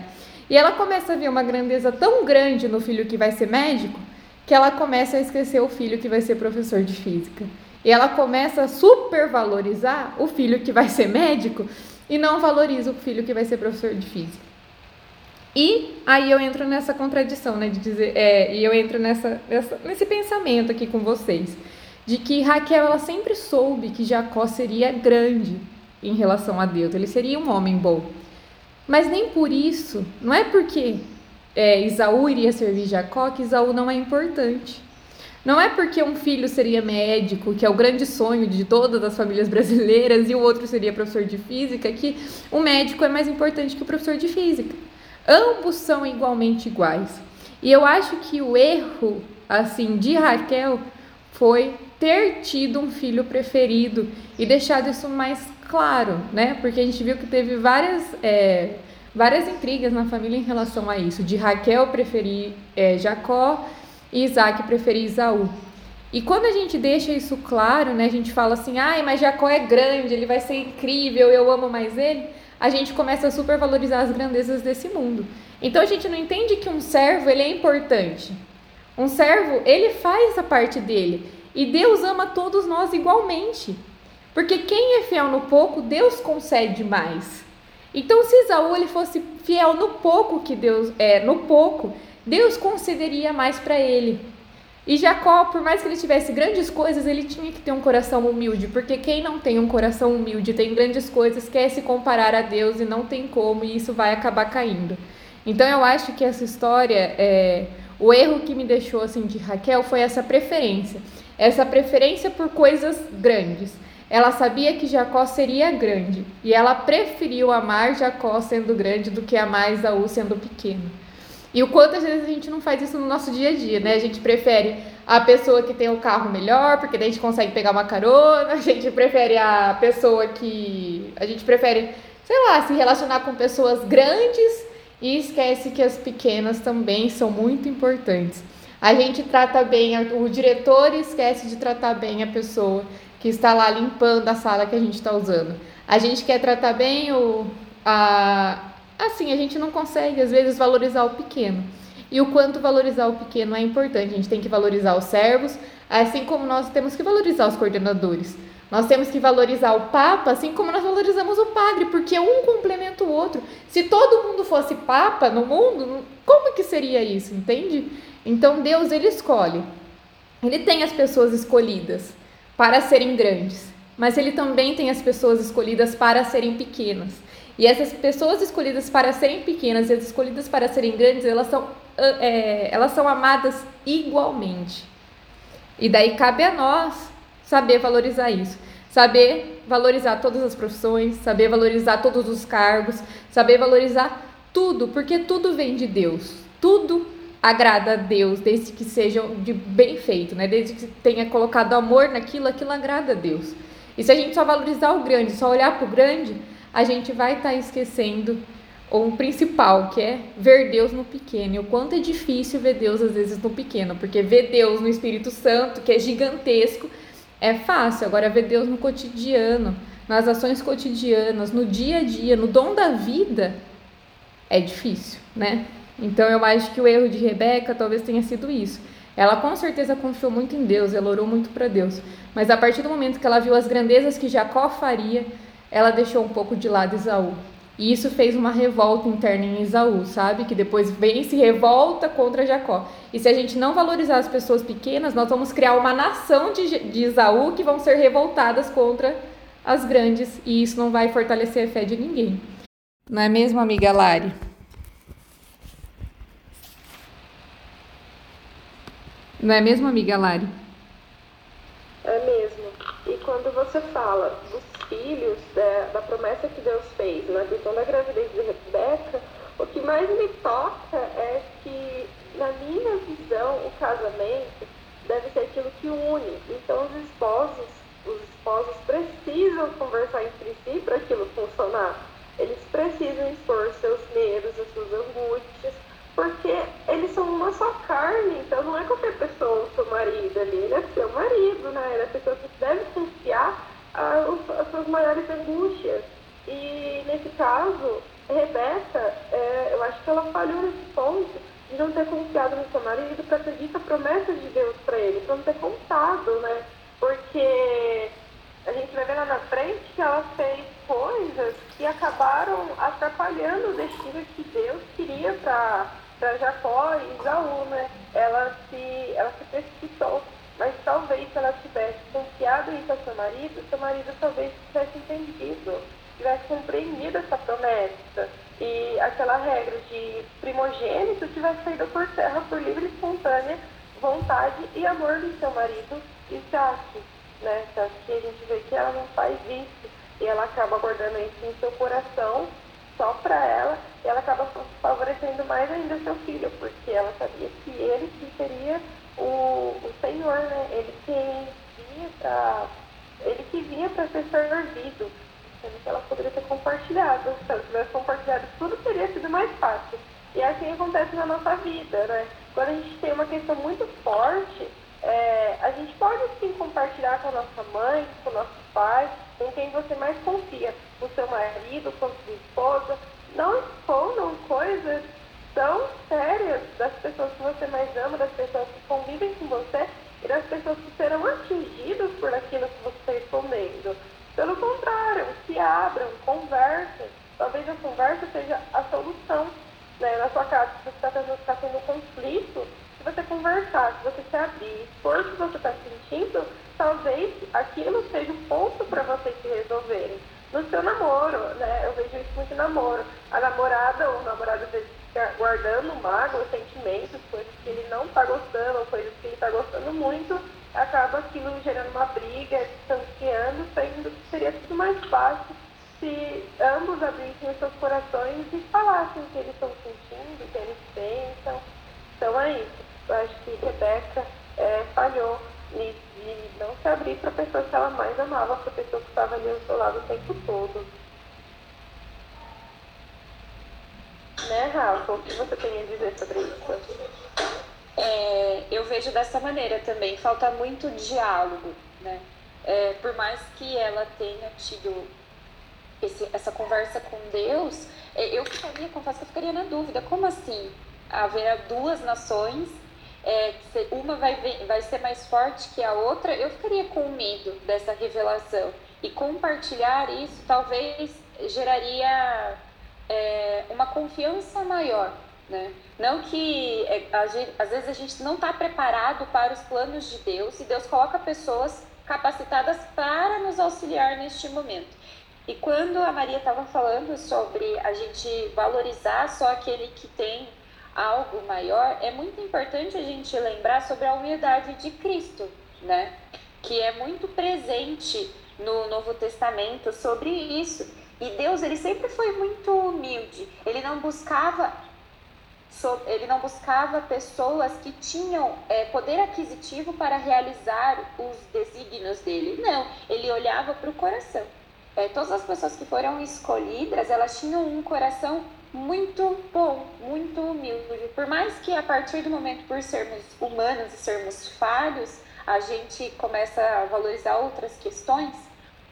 E ela começa a ver uma grandeza tão grande no filho que vai ser médico, que ela começa a esquecer o filho que vai ser professor de física. E ela começa a supervalorizar o filho que vai ser médico e não valoriza o filho que vai ser professor de física. E aí eu entro nessa contradição, né, de dizer, é, e eu entro nessa, nessa, nesse pensamento aqui com vocês, de que Raquel ela sempre soube que Jacó seria grande em relação a Deus, ele seria um homem bom. Mas nem por isso, não é porque é, Isaú iria servir Jacó que Isaú não é importante. Não é porque um filho seria médico, que é o grande sonho de todas as famílias brasileiras, e o outro seria professor de física, que o médico é mais importante que o professor de física. Ambos são igualmente iguais. E eu acho que o erro, assim, de Raquel foi ter tido um filho preferido e deixado isso mais claro, né? Porque a gente viu que teve várias, é, várias intrigas na família em relação a isso, de Raquel preferir é, Jacó e Isaac preferir Isaú. E quando a gente deixa isso claro, né? A gente fala assim, ai, mas Jacó é grande, ele vai ser incrível, eu amo mais ele a gente começa a supervalorizar as grandezas desse mundo. Então a gente não entende que um servo ele é importante. Um servo, ele faz a parte dele. E Deus ama todos nós igualmente. Porque quem é fiel no pouco, Deus concede mais. Então, se Isaú ele fosse fiel no pouco que Deus é, no pouco, Deus concederia mais para ele. E Jacó, por mais que ele tivesse grandes coisas, ele tinha que ter um coração humilde, porque quem não tem um coração humilde, tem grandes coisas, quer se comparar a Deus e não tem como, e isso vai acabar caindo. Então eu acho que essa história, é, o erro que me deixou assim de Raquel foi essa preferência, essa preferência por coisas grandes. Ela sabia que Jacó seria grande e ela preferiu amar Jacó sendo grande do que amar Esaú sendo pequeno. E o quanto às vezes a gente não faz isso no nosso dia a dia, né? A gente prefere a pessoa que tem o carro melhor, porque daí a gente consegue pegar uma carona, a gente prefere a pessoa que. A gente prefere, sei lá, se relacionar com pessoas grandes e esquece que as pequenas também são muito importantes. A gente trata bem o diretor e esquece de tratar bem a pessoa que está lá limpando a sala que a gente está usando. A gente quer tratar bem o, a, assim, a gente não consegue, às vezes, valorizar o pequeno. E o quanto valorizar o pequeno é importante. A gente tem que valorizar os servos, assim como nós temos que valorizar os coordenadores. Nós temos que valorizar o Papa, assim como nós valorizamos o Padre, porque um complementa o outro. Se todo mundo fosse Papa no mundo, como que seria isso, entende? Então Deus, ele escolhe. Ele tem as pessoas escolhidas para serem grandes, mas ele também tem as pessoas escolhidas para serem pequenas. E essas pessoas escolhidas para serem pequenas e as escolhidas para serem grandes, elas são, é, elas são amadas igualmente. E daí cabe a nós saber valorizar isso. Saber valorizar todas as profissões, saber valorizar todos os cargos, saber valorizar tudo, porque tudo vem de Deus. Tudo agrada a Deus, desde que seja de bem feito, né? Desde que tenha colocado amor naquilo, aquilo agrada a Deus. E se a gente só valorizar o grande, só olhar para o grande, a gente vai estar tá esquecendo o principal, que é ver Deus no pequeno. E o quanto é difícil ver Deus às vezes no pequeno, porque ver Deus no Espírito Santo, que é gigantesco, é fácil. Agora ver Deus no cotidiano, nas ações cotidianas, no dia a dia, no dom da vida, é difícil, né? Então eu acho que o erro de Rebeca talvez tenha sido isso. Ela com certeza confiou muito em Deus, ela orou muito para Deus. Mas a partir do momento que ela viu as grandezas que Jacó faria, ela deixou um pouco de lado Esaú. E isso fez uma revolta interna em Esaú, sabe? Que depois vem se revolta contra Jacó. E se a gente não valorizar as pessoas pequenas, nós vamos criar uma nação de, de Esaú que vão ser revoltadas contra as grandes. E isso não vai fortalecer a fé de ninguém. Não é mesmo, amiga Lari? Não é mesmo, amiga Lari? É mesmo. E quando você fala filhos, da, né, da promessa que Deus fez na questão da gravidez de Rebeca, o que mais me toca é que, na minha visão, o casamento deve ser aquilo que une. Então, os esposos, os esposos precisam conversar entre si para aquilo funcionar. Eles precisam expor seus medos, as suas angústias, porque eles são uma só carne, então não é qualquer pessoa o seu marido ali, ele é seu marido, né? Ele é a pessoa que deve confiar as suas maiores angústias. E nesse caso, Rebeca, é, eu acho que ela falhou nesse ponto de não ter confiado no seu marido para acreditar a promessa de Deus para ele, para não ter contado, né? Porque a gente vai ver lá na frente que ela fez coisas que acabaram atrapalhando o destino que Deus queria para Jacó e Isaú, né? Ela se, ela se precipitou. Mas talvez se ela tivesse confiado isso seu marido, seu marido talvez tivesse entendido, tivesse compreendido essa promessa. E aquela regra de primogênito tivesse saído por terra por livre e espontânea vontade e amor do seu marido Isaac. Né? Só que a gente vê que ela não faz isso. E ela acaba guardando isso em seu coração só para ela, e ela acaba favorecendo mais ainda seu filho, porque ela sabia que ele que seria o, o Senhor, né? Ele que vinha para ele que vinha para ser servido, sendo que ela poderia ter compartilhado. Se ela tivesse compartilhado tudo, teria sido mais fácil. E assim acontece na nossa vida, né? Quando a gente tem uma questão muito forte, é, a gente pode sim compartilhar com a nossa mãe, com o nosso pai, com quem você mais confia, com seu marido, com sua esposa. Não escondam coisas tão sérias das pessoas que você mais ama, das pessoas que convivem com você e das pessoas que serão atingidas por aquilo que você está escondendo. Pelo contrário, se abram, conversem. Talvez a conversa seja a solução né, na sua casa. Se você está tendo, tá tendo conflito, se você conversar, se você se abrir, expor o que você está sentindo, talvez aquilo seja o ponto para vocês se resolverem. No seu namoro, né? Eu vejo isso muito em namoro. A namorada ou o namorado às vezes guardando mágoas, sentimentos, coisas que ele não está gostando, coisas que ele está gostando muito, acaba aquilo gerando uma briga, distanciando, sendo que seria tudo mais fácil se ambos abrissem seus corações e falassem o que eles estão sentindo, o que eles pensam. Então é isso. Eu acho que Rebeca é, falhou nisso de não se abrir para a pessoa que ela mais amava, para a pessoa que estava ali ao seu lado o tempo todo. Né, Rafa? O que você tem a dizer sobre isso? É, eu vejo dessa maneira também. Falta muito diálogo, né? É, por mais que ela tenha tido esse, essa conversa com Deus, é, eu ficaria, confesso que eu ficaria na dúvida. Como assim? Haver duas nações é, uma vai, vai ser mais forte que a outra, eu ficaria com medo dessa revelação. E compartilhar isso talvez geraria é, uma confiança maior. Né? Não que é, às vezes a gente não está preparado para os planos de Deus e Deus coloca pessoas capacitadas para nos auxiliar neste momento. E quando a Maria estava falando sobre a gente valorizar só aquele que tem algo maior, é muito importante a gente lembrar sobre a humildade de Cristo, né? Que é muito presente no Novo Testamento sobre isso. E Deus, ele sempre foi muito humilde. Ele não buscava ele não buscava pessoas que tinham é, poder aquisitivo para realizar os desígnios dele. Não, ele olhava para o coração. É, todas as pessoas que foram escolhidas, elas tinham um coração muito bom, muito humilde. Por mais que a partir do momento por sermos humanos e sermos falhos, a gente começa a valorizar outras questões,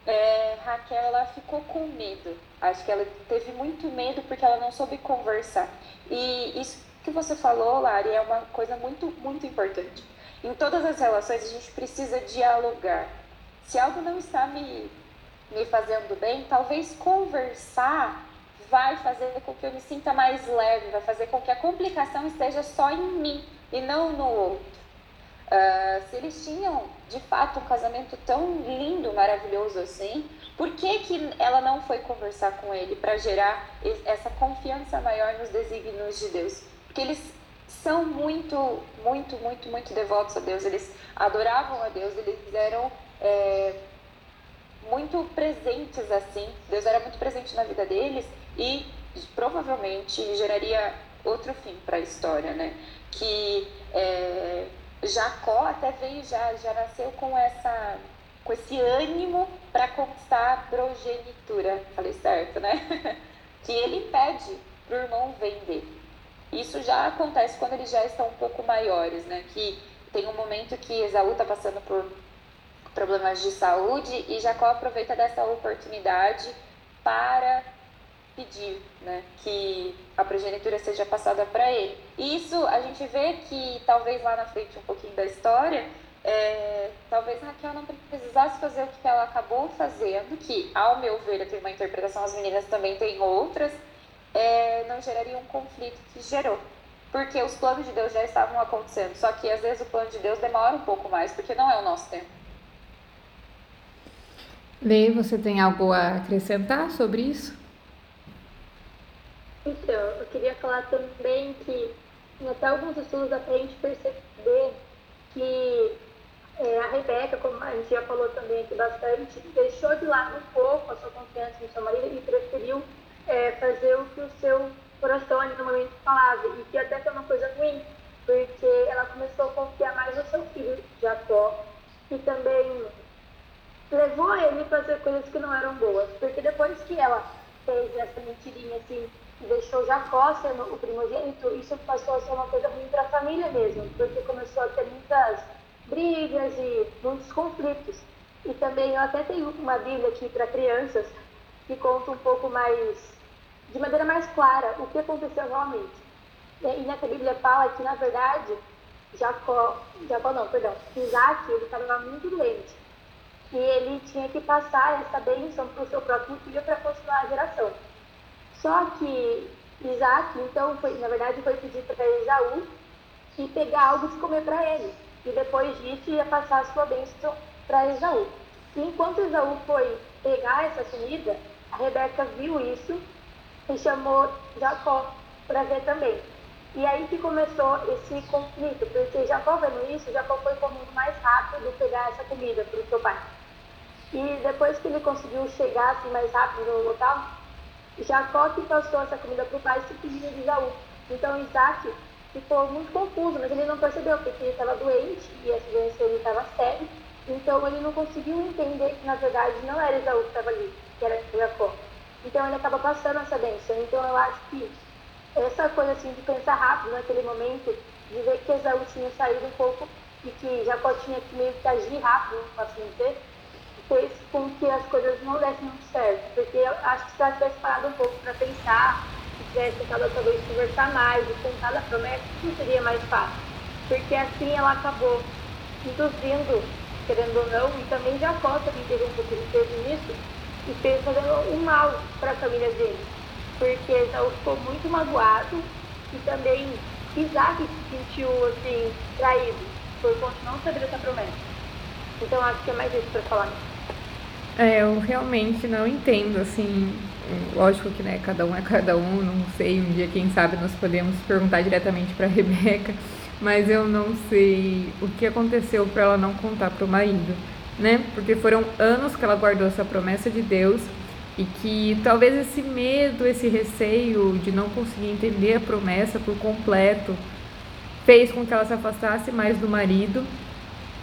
é, Raquel ela ficou com medo. Acho que ela teve muito medo porque ela não soube conversar. E isso que você falou, Lari, é uma coisa muito, muito importante. Em todas as relações a gente precisa dialogar. Se algo não está me, me fazendo bem, talvez conversar vai fazer com que eu me sinta mais leve, vai fazer com que a complicação esteja só em mim e não no outro. Uh, se eles tinham de fato um casamento tão lindo, maravilhoso assim, por que, que ela não foi conversar com ele para gerar essa confiança maior nos desígnios de Deus? Porque eles são muito, muito, muito, muito devotos a Deus, eles adoravam a Deus, eles eram é, muito presentes assim, Deus era muito presente na vida deles e provavelmente geraria outro fim para a história, né? Que é, Jacó até veio já, já nasceu com essa com esse ânimo para conquistar a progenitura. Falei certo, né? que ele pede pro irmão vender. Isso já acontece quando eles já estão um pouco maiores, né? Que tem um momento que Esaú está passando por problemas de saúde e Jacó aproveita dessa oportunidade para pedir né, que a progenitura seja passada para ele. E isso a gente vê que talvez lá na frente um pouquinho da história, é, talvez Raquel não precisasse fazer o que ela acabou fazendo, que ao meu ver eu tenho uma interpretação, as meninas também têm outras, é, não geraria um conflito que gerou. Porque os planos de Deus já estavam acontecendo, só que às vezes o plano de Deus demora um pouco mais, porque não é o nosso tempo. Lê, você tem algo a acrescentar sobre isso? Então, eu queria falar também que em até alguns estudos dá pra gente perceber que é, a Rebeca, como a gente já falou também aqui bastante, deixou de lado um pouco a sua confiança no seu marido e preferiu é, fazer o que o seu coração ali no momento falava. E que até foi uma coisa ruim, porque ela começou a confiar mais no seu filho, Jacó, e também levou ele a fazer coisas que não eram boas. Porque depois que ela fez essa mentirinha assim, deixou Jacó sendo o primogênito, isso passou a ser uma coisa ruim para a família mesmo, porque começou a ter muitas brigas e muitos conflitos. E também eu até tenho uma Bíblia aqui para crianças que conta um pouco mais, de maneira mais clara, o que aconteceu realmente. E nessa Bíblia fala que, na verdade, Jacó, Jacó não, perdão, Isaac, ele estava muito doente. E ele tinha que passar essa bênção para o seu próprio filho para continuar a geração. Só que Isaac, então, foi, na verdade, foi pedir para Esaú e pegar algo de comer para ele. E depois disso ia passar a sua bênção para Esaú. E enquanto Esaú foi pegar essa comida, a Rebeca viu isso e chamou Jacó para ver também. E aí que começou esse conflito, porque Jacó vendo isso, Jacó foi correndo mais rápido pegar essa comida para o seu pai. E depois que ele conseguiu chegar assim, mais rápido no local, Jacó que passou essa comida para o pai se pedindo de Isaú. Então Isaac ficou muito confuso, mas ele não percebeu, porque ele estava doente e essa doença dele estava séria. Então ele não conseguiu entender que na verdade não era Isaú que estava ali, que era Jacó. Então ele acaba passando essa bênção. Então eu acho que essa coisa assim de pensar rápido naquele momento, de ver que Esaú tinha saído um pouco e que Jacó tinha que meio que agir rápido, assim dizer, fez com que as coisas não dessem muito certo. Porque eu acho que se ela tivesse parado um pouco para pensar, se tivesse tentado talvez conversar mais e tentar a promessa, isso seria mais fácil. Porque assim ela acabou induzindo, querendo ou não, e também Jacó também teve um pouco de peso nisso, e fez fazendo um mal para a família dele. Porque Esaú ficou muito magoado e também Isaac se sentiu assim, traído por não saber essa promessa. Então acho que é mais isso para falar. É, eu realmente não entendo, assim, lógico que né, cada um é cada um, não sei, um dia quem sabe nós podemos perguntar diretamente para Rebeca, mas eu não sei o que aconteceu para ela não contar para o marido, né? Porque foram anos que ela guardou essa promessa de Deus e que talvez esse medo, esse receio de não conseguir entender a promessa por completo fez com que ela se afastasse mais do marido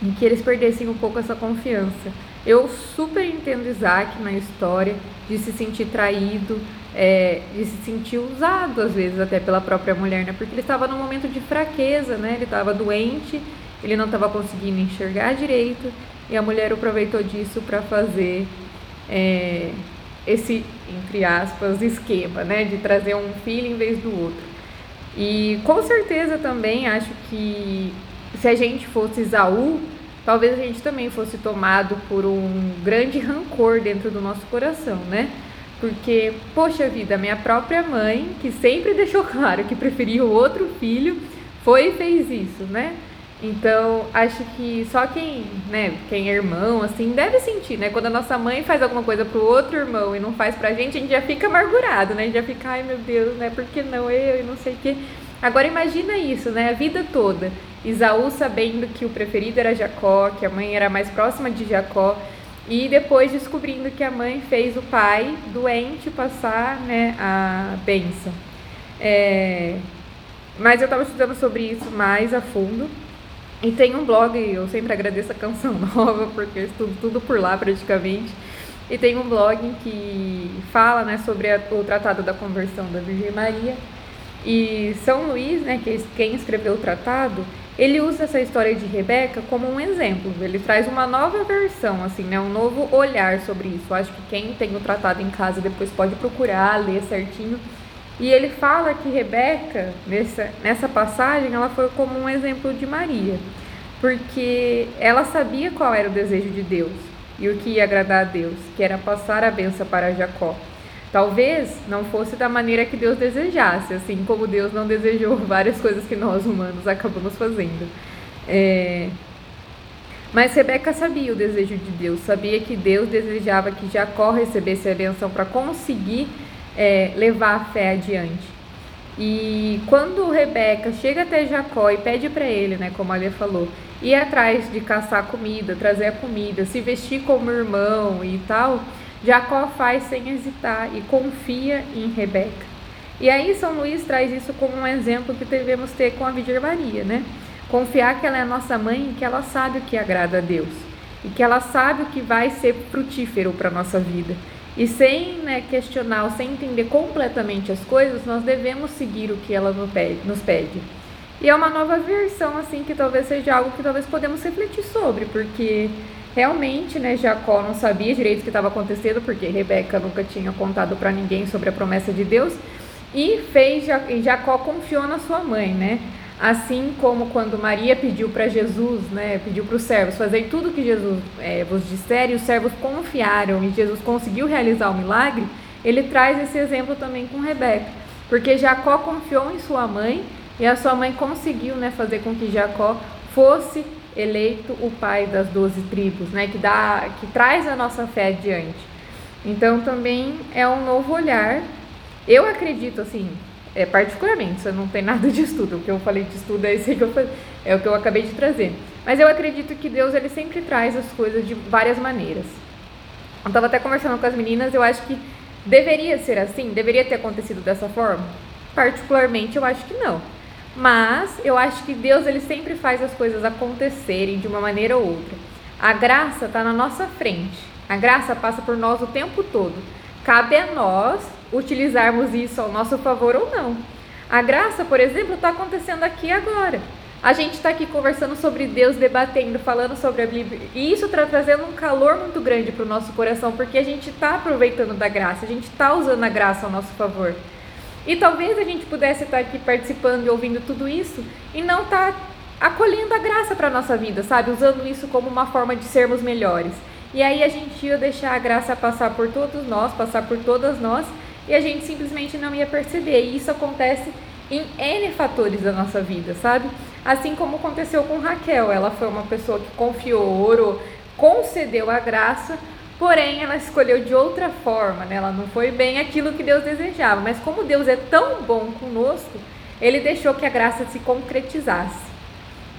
e que eles perdessem um pouco essa confiança. Eu super entendo Isaac na história de se sentir traído, é, de se sentir usado às vezes até pela própria mulher, né? Porque ele estava num momento de fraqueza, né? Ele estava doente, ele não estava conseguindo enxergar direito e a mulher aproveitou disso para fazer é, esse entre aspas esquema, né? De trazer um filho em vez do outro. E com certeza também acho que se a gente fosse Isaú, talvez a gente também fosse tomado por um grande rancor dentro do nosso coração, né? Porque, poxa vida, minha própria mãe, que sempre deixou claro que preferia o outro filho, foi e fez isso, né? Então, acho que só quem, né, quem é irmão, assim, deve sentir, né? Quando a nossa mãe faz alguma coisa pro outro irmão e não faz pra gente, a gente já fica amargurado, né? A gente já fica, ai meu Deus, né? Por que não eu e não sei o quê. Agora imagina isso, né? A vida toda. Isaú sabendo que o preferido era Jacó, que a mãe era mais próxima de Jacó, e depois descobrindo que a mãe fez o pai doente passar né, a benção. É... Mas eu estava estudando sobre isso mais a fundo. E tem um blog, eu sempre agradeço a Canção Nova, porque eu estudo tudo por lá praticamente. E tem um blog que fala né, sobre a, o Tratado da Conversão da Virgem Maria. E São Luís, né, que é quem escreveu o tratado, ele usa essa história de Rebeca como um exemplo. Ele traz uma nova versão, assim, né, um novo olhar sobre isso. Acho que quem tem o tratado em casa depois pode procurar, ler certinho. E ele fala que Rebeca, nessa, nessa passagem, ela foi como um exemplo de Maria, porque ela sabia qual era o desejo de Deus e o que ia agradar a Deus, que era passar a benção para Jacó. Talvez não fosse da maneira que Deus desejasse, assim como Deus não desejou várias coisas que nós humanos acabamos fazendo. É... Mas Rebeca sabia o desejo de Deus, sabia que Deus desejava que Jacó recebesse a benção para conseguir é, levar a fé adiante. E quando Rebeca chega até Jacó e pede para ele, né, como a Lia falou, ir atrás de caçar comida, trazer a comida, se vestir como irmão e tal, Jacó faz sem hesitar e confia em Rebeca. E aí São Luís traz isso como um exemplo que devemos ter com a Virgem Maria, né? Confiar que ela é nossa mãe e que ela sabe o que agrada a Deus e que ela sabe o que vai ser frutífero para nossa vida. E sem né, questionar sem entender completamente as coisas, nós devemos seguir o que ela nos pede. E é uma nova versão, assim, que talvez seja algo que talvez podemos refletir sobre, porque realmente, né, Jacó não sabia direito o que estava acontecendo, porque Rebeca nunca tinha contado para ninguém sobre a promessa de Deus, e fez Jacó confiou na sua mãe, né? Assim como quando Maria pediu para Jesus, né, pediu para os servos fazer tudo que Jesus é, vos disser e os servos confiaram e Jesus conseguiu realizar o milagre, ele traz esse exemplo também com Rebeca, porque Jacó confiou em sua mãe e a sua mãe conseguiu né, fazer com que Jacó fosse eleito o pai das doze tribos, né, que, dá, que traz a nossa fé adiante. Então também é um novo olhar. Eu acredito assim, é, particularmente, isso não tem nada de estudo. O que eu falei de estudo é, esse que eu, é o que eu acabei de trazer. Mas eu acredito que Deus ele sempre traz as coisas de várias maneiras. Eu estava até conversando com as meninas, eu acho que deveria ser assim, deveria ter acontecido dessa forma. Particularmente, eu acho que não. Mas eu acho que Deus ele sempre faz as coisas acontecerem de uma maneira ou outra. A graça está na nossa frente. A graça passa por nós o tempo todo. Cabe a nós utilizarmos isso ao nosso favor ou não. A graça, por exemplo, está acontecendo aqui agora. A gente está aqui conversando sobre Deus, debatendo, falando sobre a Bíblia. E isso está trazendo um calor muito grande para o nosso coração, porque a gente está aproveitando da graça, a gente está usando a graça ao nosso favor. E talvez a gente pudesse estar aqui participando e ouvindo tudo isso e não estar acolhendo a graça para a nossa vida, sabe? Usando isso como uma forma de sermos melhores. E aí a gente ia deixar a graça passar por todos nós, passar por todas nós e a gente simplesmente não ia perceber. E isso acontece em N fatores da nossa vida, sabe? Assim como aconteceu com Raquel, ela foi uma pessoa que confiou, orou, concedeu a graça, porém ela escolheu de outra forma, né? Ela não foi bem aquilo que Deus desejava, mas como Deus é tão bom conosco, ele deixou que a graça se concretizasse.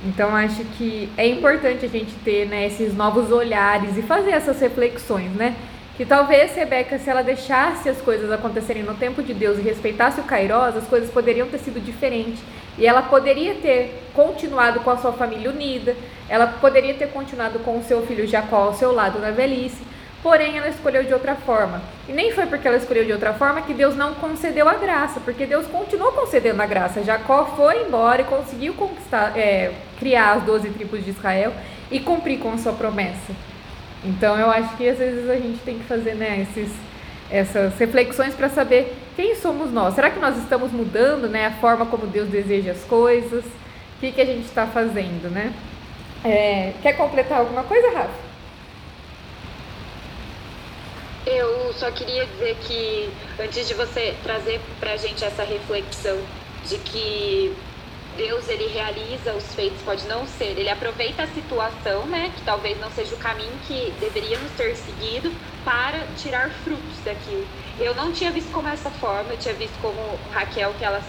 Então acho que é importante a gente ter né, esses novos olhares e fazer essas reflexões, né? Que talvez Rebeca, se ela deixasse as coisas acontecerem no tempo de Deus e respeitasse o Kairos, as coisas poderiam ter sido diferentes. E ela poderia ter continuado com a sua família unida, ela poderia ter continuado com o seu filho Jacó ao seu lado na velhice, porém ela escolheu de outra forma. E nem foi porque ela escolheu de outra forma que Deus não concedeu a graça, porque Deus continuou concedendo a graça. Jacó foi embora e conseguiu conquistar, é, criar as doze tribos de Israel e cumprir com a sua promessa. Então eu acho que às vezes a gente tem que fazer né, esses, essas reflexões para saber quem somos nós. Será que nós estamos mudando, né, a forma como Deus deseja as coisas? O que, que a gente está fazendo, né? É, quer completar alguma coisa, Rafa? Eu só queria dizer que antes de você trazer para a gente essa reflexão de que Deus ele realiza os feitos, pode não ser, ele aproveita a situação, né, que talvez não seja o caminho que deveríamos ter seguido para tirar frutos daquilo. Eu não tinha visto como essa forma, eu tinha visto como Raquel que ela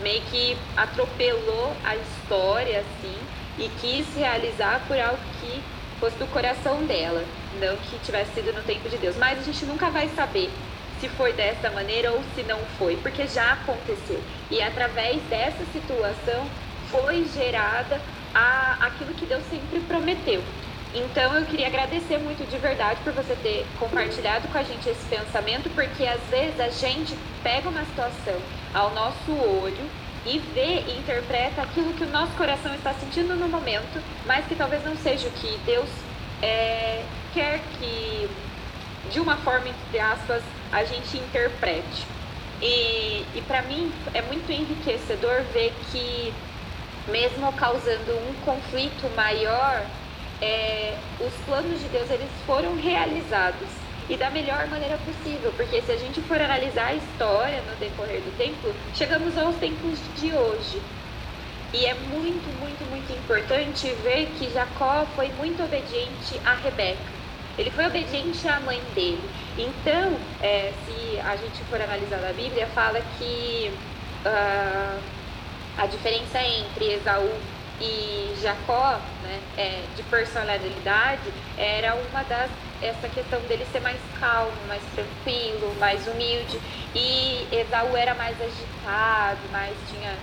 meio que atropelou a história assim e quis realizar por algo que fosse do coração dela, não que tivesse sido no tempo de Deus. Mas a gente nunca vai saber se foi dessa maneira ou se não foi, porque já aconteceu. E através dessa situação foi gerada a, aquilo que Deus sempre prometeu. Então eu queria agradecer muito de verdade por você ter compartilhado com a gente esse pensamento, porque às vezes a gente pega uma situação ao nosso olho e vê e interpreta aquilo que o nosso coração está sentindo no momento, mas que talvez não seja o que Deus é, quer que, de uma forma, entre aspas, a gente interprete. E, e para mim é muito enriquecedor ver que, mesmo causando um conflito maior, é, os planos de Deus eles foram realizados e da melhor maneira possível, porque se a gente for analisar a história no decorrer do tempo, chegamos aos tempos de hoje. E é muito, muito, muito importante ver que Jacó foi muito obediente a Rebeca. Ele foi obediente à mãe dele. Então, é, se a gente for analisar a Bíblia, fala que uh, a diferença entre Esaú e Jacó, né, é, de personalidade, era uma das essa questão dele ser mais calmo, mais tranquilo, mais humilde. E Esaú era mais agitado, mais tinha.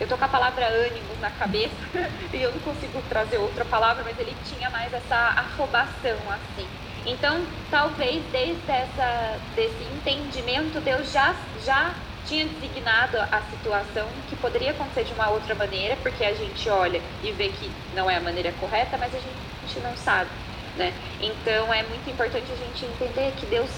Eu tô com a palavra ânimo na cabeça e eu não consigo trazer outra palavra, mas ele tinha mais essa afobação assim. Então, talvez desde essa, desse entendimento, Deus já, já tinha designado a situação que poderia acontecer de uma outra maneira, porque a gente olha e vê que não é a maneira correta, mas a gente não sabe. Né? Então é muito importante a gente entender que Deus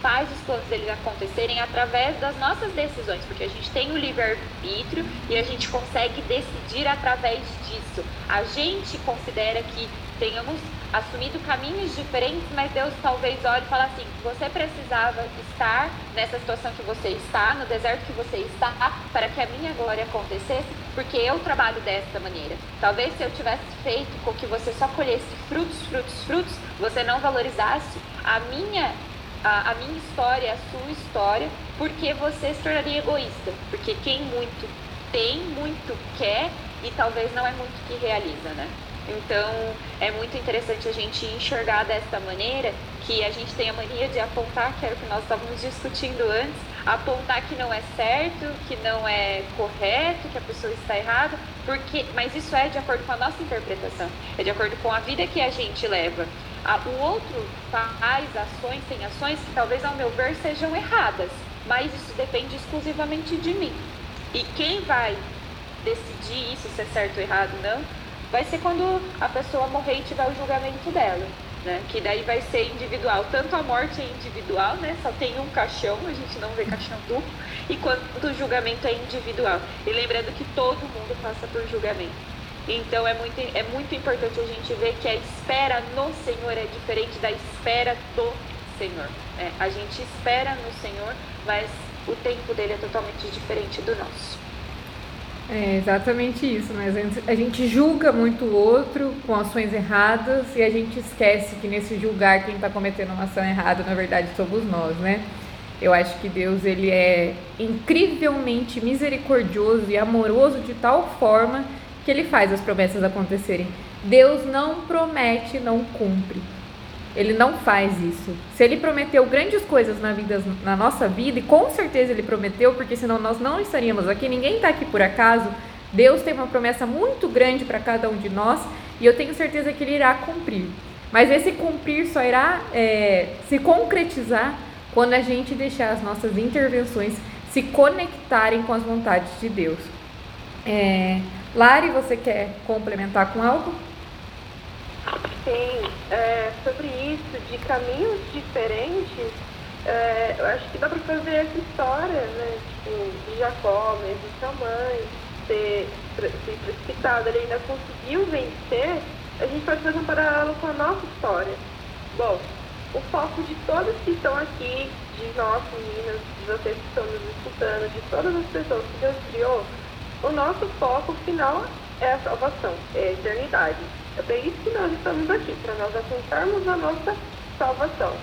faz os planos dele acontecerem através das nossas decisões, porque a gente tem o livre-arbítrio e a gente consegue decidir através disso. A gente considera que tenhamos assumido caminhos diferentes, mas Deus talvez olhe e fale assim: você precisava estar nessa situação que você está, no deserto que você está, para que a minha glória acontecesse, porque eu trabalho dessa maneira. Talvez se eu tivesse feito com que você só colhesse frutos, frutos, frutos, você não valorizasse a minha a, a minha história, a sua história, porque você se tornaria egoísta. Porque quem muito tem, muito quer e talvez não é muito que realiza, né? Então é muito interessante a gente enxergar desta maneira que a gente tem a mania de apontar, que era o que nós estávamos discutindo antes, apontar que não é certo, que não é correto, que a pessoa está errada, porque, mas isso é de acordo com a nossa interpretação, é de acordo com a vida que a gente leva. O outro faz ações, tem ações que talvez ao meu ver sejam erradas, mas isso depende exclusivamente de mim. E quem vai decidir isso se é certo ou errado não, vai ser quando a pessoa morrer e tiver o julgamento dela. Né? Que daí vai ser individual. Tanto a morte é individual, né? Só tem um caixão, a gente não vê caixão duplo, e quanto o julgamento é individual. E lembrando que todo mundo passa por julgamento. Então é muito, é muito importante a gente ver que a espera no Senhor é diferente da espera do Senhor. É, a gente espera no Senhor, mas o tempo dele é totalmente diferente do nosso. É exatamente isso, né? A gente julga muito o outro com ações erradas e a gente esquece que nesse julgar quem está cometendo uma ação errada, na verdade, somos nós, né? Eu acho que Deus ele é incrivelmente misericordioso e amoroso de tal forma que ele faz as promessas acontecerem. Deus não promete, não cumpre. Ele não faz isso. Se ele prometeu grandes coisas na, vida, na nossa vida, e com certeza ele prometeu, porque senão nós não estaríamos aqui, ninguém está aqui por acaso. Deus tem uma promessa muito grande para cada um de nós e eu tenho certeza que ele irá cumprir. Mas esse cumprir só irá é, se concretizar quando a gente deixar as nossas intervenções se conectarem com as vontades de Deus. É, Lari, você quer complementar com algo? Sim, é, sobre isso, de caminhos diferentes, é, eu acho que dá para fazer essa história, né? Tipo, de Jacó, mesmo sua mãe, ter se precipitado, ele ainda conseguiu vencer, a gente pode fazer um paralelo com a nossa história. Bom, o foco de todos que estão aqui, de nós meninas, de vocês que estão nos escutando, de todas as pessoas que Deus criou, o nosso foco final é a salvação, é a eternidade. É para isso que nós estamos aqui, para nós alcançarmos a nossa salvação.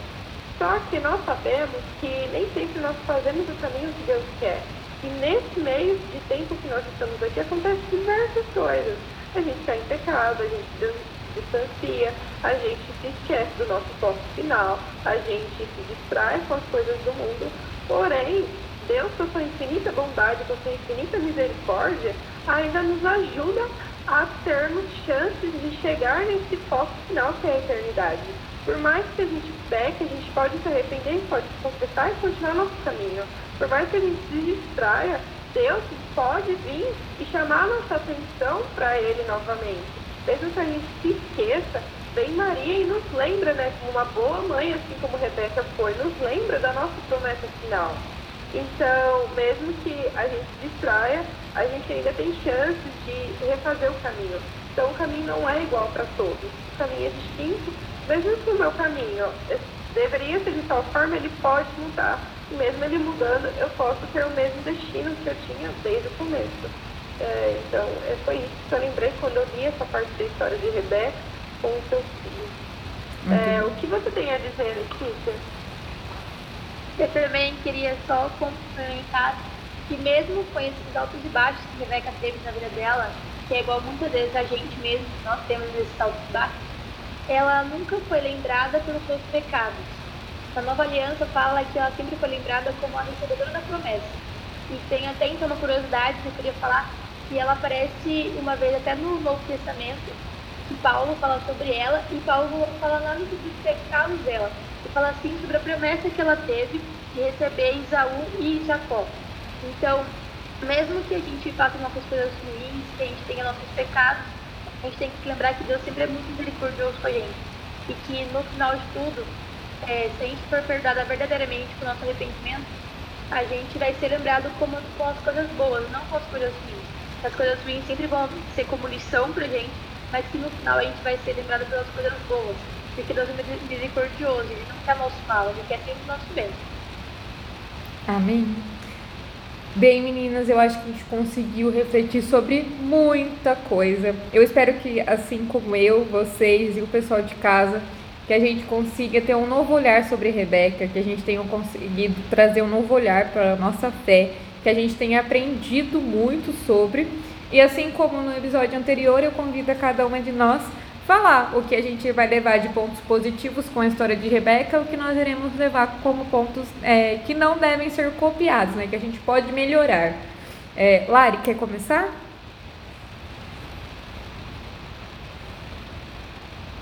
Só que nós sabemos que nem sempre nós fazemos o caminho que Deus quer. E nesse meio de tempo que nós estamos aqui, acontecem diversas coisas. A gente está em pecado, a gente distancia, a gente se esquece do nosso foco final, a gente se distrai com as coisas do mundo. Porém, Deus, com sua infinita bondade, com sua infinita misericórdia, ainda nos ajuda a termos chances de chegar nesse foco final que é a eternidade. Por mais que a gente peque, a gente pode se arrepender, pode se confessar e continuar nosso caminho. Por mais que a gente se distraia, Deus pode vir e chamar nossa atenção para Ele novamente. Mesmo que a gente se esqueça, vem Maria e nos lembra, né, como uma boa mãe, assim como Rebeca foi, nos lembra da nossa promessa final. Então, mesmo que a gente se distraia, a gente ainda tem chances de refazer o caminho. Então, o caminho não é igual para todos. O caminho é distinto mesmo que o meu caminho deveria ser de tal forma, ele pode mudar. E mesmo ele mudando, eu posso ter o mesmo destino que eu tinha desde o começo. É, então, é, foi isso que eu lembrei quando eu li essa parte da história de Rebeca com o seu filho. É, o que você tem a dizer, Letícia? Eu também queria só complementar que mesmo com esses altos e baixos que Rebeca teve na vida dela, que é igual muitas vezes a gente mesmo, nós temos esses altos e baixos, ela nunca foi lembrada pelos seus pecados. A nova aliança fala que ela sempre foi lembrada como a recebedora da promessa. E tem até então uma curiosidade que eu queria falar, que ela aparece uma vez até no Novo Testamento, que Paulo fala sobre ela, e Paulo fala lá nos pecados dela. E fala assim sobre a promessa que ela teve de receber Isaú e Jacó. Então, mesmo que a gente faça nossas coisas ruins, que a gente tenha nossos pecados, a gente tem que lembrar que Deus sempre é muito misericordioso com a gente. E que no final de tudo, é, se a gente for perdoada verdadeiramente com o nosso arrependimento, a gente vai ser lembrado como, com as coisas boas, não com as coisas ruins. As coisas ruins sempre vão ser como lição pra gente, mas que no final a gente vai ser lembrado pelas coisas boas. Porque Deus é misericordioso, Ele não quer nosso mal, Ele quer sempre o nosso bem. Amém. Bem, meninas, eu acho que a gente conseguiu refletir sobre muita coisa. Eu espero que, assim como eu, vocês e o pessoal de casa, que a gente consiga ter um novo olhar sobre Rebeca, que a gente tenha conseguido trazer um novo olhar para a nossa fé, que a gente tenha aprendido muito sobre. E assim como no episódio anterior, eu convido a cada uma de nós falar o que a gente vai levar de pontos positivos com a história de Rebeca, o que nós iremos levar como pontos é, que não devem ser copiados, né? Que a gente pode melhorar. É, Lari, quer começar?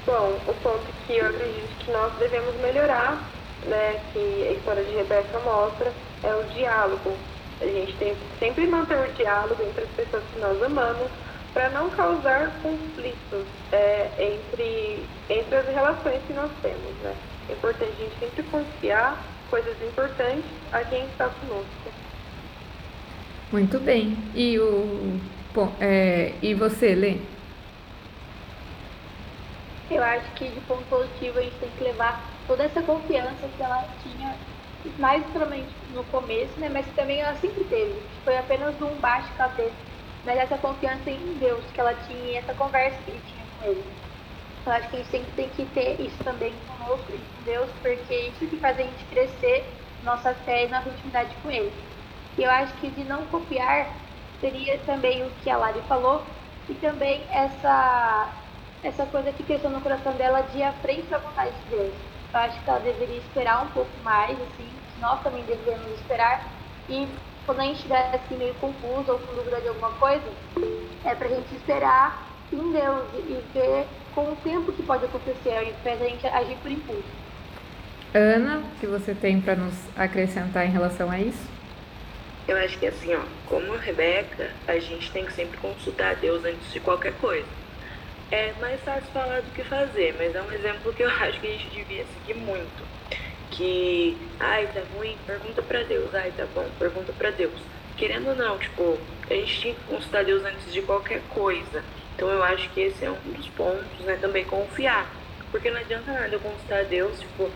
Bom, o ponto que eu acredito que nós devemos melhorar, né, que a história de Rebeca mostra, é o diálogo. A gente tem que sempre manter o diálogo entre as pessoas que nós amamos, para não causar conflitos é, entre, entre as relações que nós temos. Né? É importante a gente sempre confiar coisas importantes a quem está conosco. Muito bem. E, o, bom, é, e você, Lê? Eu acho que de ponto positivo a gente tem que levar toda essa confiança que ela tinha, mais provavelmente no começo, né? Mas também ela sempre teve. Foi apenas um baixo que teve mas essa confiança em Deus que ela tinha e essa conversa que ele tinha com ele. Eu acho que a gente sempre tem que ter isso também conosco e com Deus, porque isso que faz a gente crescer nossa fé e nossa intimidade com Ele. E eu acho que de não copiar seria também o que a Lari falou e também essa, essa coisa que cresceu no coração dela de ir à frente da vontade de Deus. Eu acho que ela deveria esperar um pouco mais, assim, nós também deveríamos esperar e quando a gente estiver assim meio confuso ou com dúvida de alguma coisa, é pra gente esperar em Deus e ver com o tempo que pode acontecer, ao invés da gente agir por impulso. Ana, o que você tem para nos acrescentar em relação a isso? Eu acho que assim, ó, como a Rebeca, a gente tem que sempre consultar a Deus antes de qualquer coisa. É mais fácil falar do que fazer, mas é um exemplo que eu acho que a gente devia seguir muito que, ai, tá ruim, pergunta para Deus, ai, tá bom, pergunta para Deus. Querendo ou não, tipo, a gente tinha que consultar Deus antes de qualquer coisa. Então eu acho que esse é um dos pontos, né? Também confiar. Porque não adianta nada eu consultar Deus, tipo,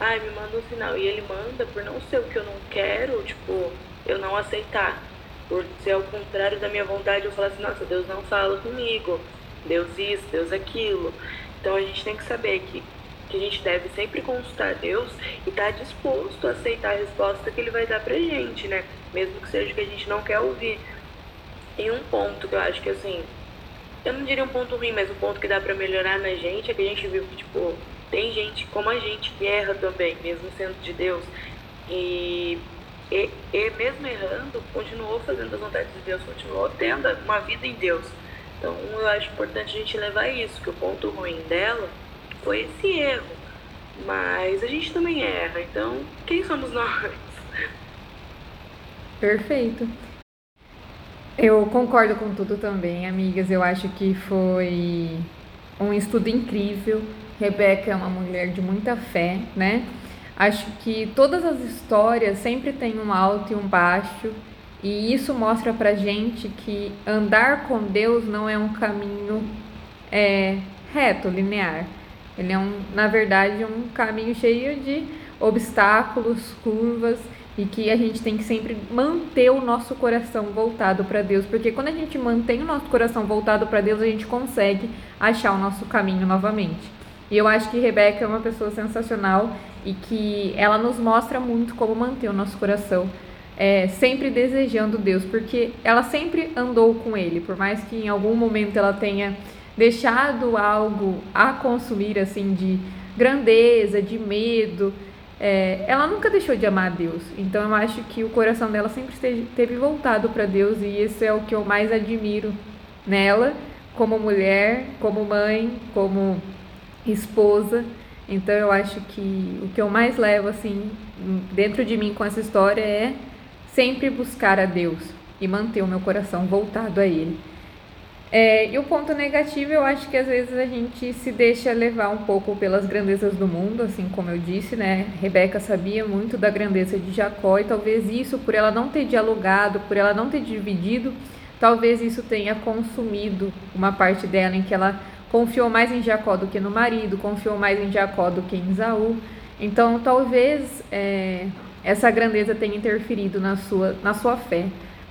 ai, me manda um sinal. E ele manda por não ser o que eu não quero, tipo, eu não aceitar. Por ser ao contrário da minha vontade, eu falar assim, nossa, Deus não fala comigo. Deus isso, Deus aquilo. Então a gente tem que saber que que a gente deve sempre consultar Deus e estar tá disposto a aceitar a resposta que Ele vai dar pra gente, né? Mesmo que seja que a gente não quer ouvir. E um ponto que eu acho que assim, eu não diria um ponto ruim, mas um ponto que dá para melhorar na gente é que a gente viu que, tipo, tem gente como a gente que erra também, mesmo sendo de Deus. E, e, e mesmo errando, continuou fazendo as vontades de Deus, continuou tendo uma vida em Deus. Então eu acho importante a gente levar isso, que o ponto ruim dela foi esse erro. Mas a gente também erra, então quem somos nós? Perfeito. Eu concordo com tudo também, amigas. Eu acho que foi um estudo incrível. Rebeca é uma mulher de muita fé, né? Acho que todas as histórias sempre têm um alto e um baixo, e isso mostra pra gente que andar com Deus não é um caminho é, reto, linear. Ele é, um, na verdade, um caminho cheio de obstáculos, curvas e que a gente tem que sempre manter o nosso coração voltado para Deus, porque quando a gente mantém o nosso coração voltado para Deus, a gente consegue achar o nosso caminho novamente. E eu acho que Rebeca é uma pessoa sensacional e que ela nos mostra muito como manter o nosso coração é, sempre desejando Deus, porque ela sempre andou com Ele, por mais que em algum momento ela tenha deixado algo a consumir assim de grandeza, de medo, é, ela nunca deixou de amar Deus. Então eu acho que o coração dela sempre esteve voltado para Deus e isso é o que eu mais admiro nela, como mulher, como mãe, como esposa. Então eu acho que o que eu mais levo assim dentro de mim com essa história é sempre buscar a Deus e manter o meu coração voltado a Ele. É, e o ponto negativo, eu acho que às vezes a gente se deixa levar um pouco pelas grandezas do mundo, assim como eu disse, né? Rebeca sabia muito da grandeza de Jacó e talvez isso, por ela não ter dialogado, por ela não ter dividido, talvez isso tenha consumido uma parte dela em que ela confiou mais em Jacó do que no marido, confiou mais em Jacó do que em Isaú. Então, talvez é, essa grandeza tenha interferido na sua, na sua fé.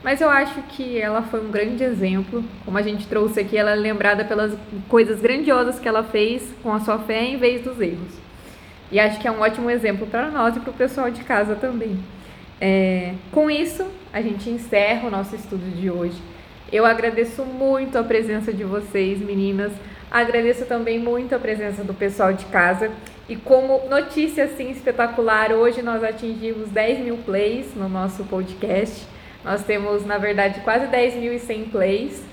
Mas eu acho que ela foi um grande exemplo. Como a gente trouxe aqui, ela é lembrada pelas coisas grandiosas que ela fez com a sua fé em vez dos erros. E acho que é um ótimo exemplo para nós e para o pessoal de casa também. É, com isso, a gente encerra o nosso estudo de hoje. Eu agradeço muito a presença de vocês, meninas. Agradeço também muito a presença do pessoal de casa. E como notícia assim espetacular, hoje nós atingimos 10 mil plays no nosso podcast. Nós temos, na verdade, quase 10.100 plays,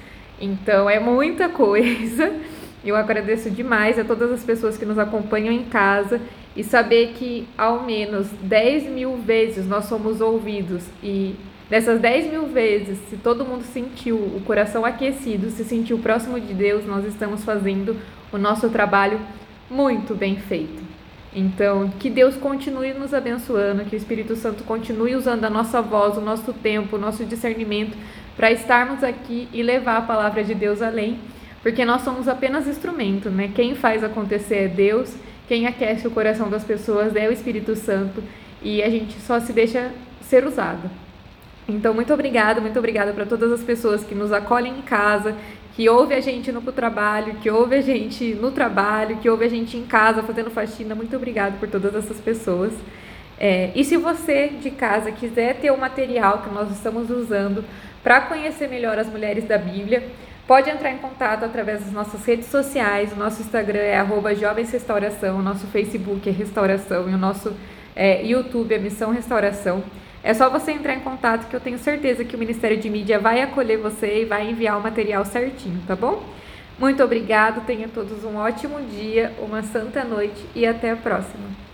então é muita coisa. Eu agradeço demais a todas as pessoas que nos acompanham em casa e saber que ao menos 10 mil vezes nós somos ouvidos e dessas 10 mil vezes, se todo mundo sentiu o coração aquecido, se sentiu próximo de Deus, nós estamos fazendo o nosso trabalho muito bem feito. Então, que Deus continue nos abençoando, que o Espírito Santo continue usando a nossa voz, o nosso tempo, o nosso discernimento para estarmos aqui e levar a palavra de Deus além, porque nós somos apenas instrumento, né? Quem faz acontecer é Deus, quem aquece o coração das pessoas é o Espírito Santo e a gente só se deixa ser usado. Então, muito obrigada, muito obrigada para todas as pessoas que nos acolhem em casa, que ouve a gente no trabalho, que ouve a gente no trabalho, que ouve a gente em casa fazendo faxina. Muito obrigada por todas essas pessoas. É, e se você de casa quiser ter o material que nós estamos usando para conhecer melhor as mulheres da Bíblia, pode entrar em contato através das nossas redes sociais. O nosso Instagram é arroba Jovens Restauração, o nosso Facebook é Restauração e o nosso é, YouTube é Missão Restauração. É só você entrar em contato que eu tenho certeza que o Ministério de Mídia vai acolher você e vai enviar o material certinho, tá bom? Muito obrigado, tenha todos um ótimo dia, uma santa noite e até a próxima.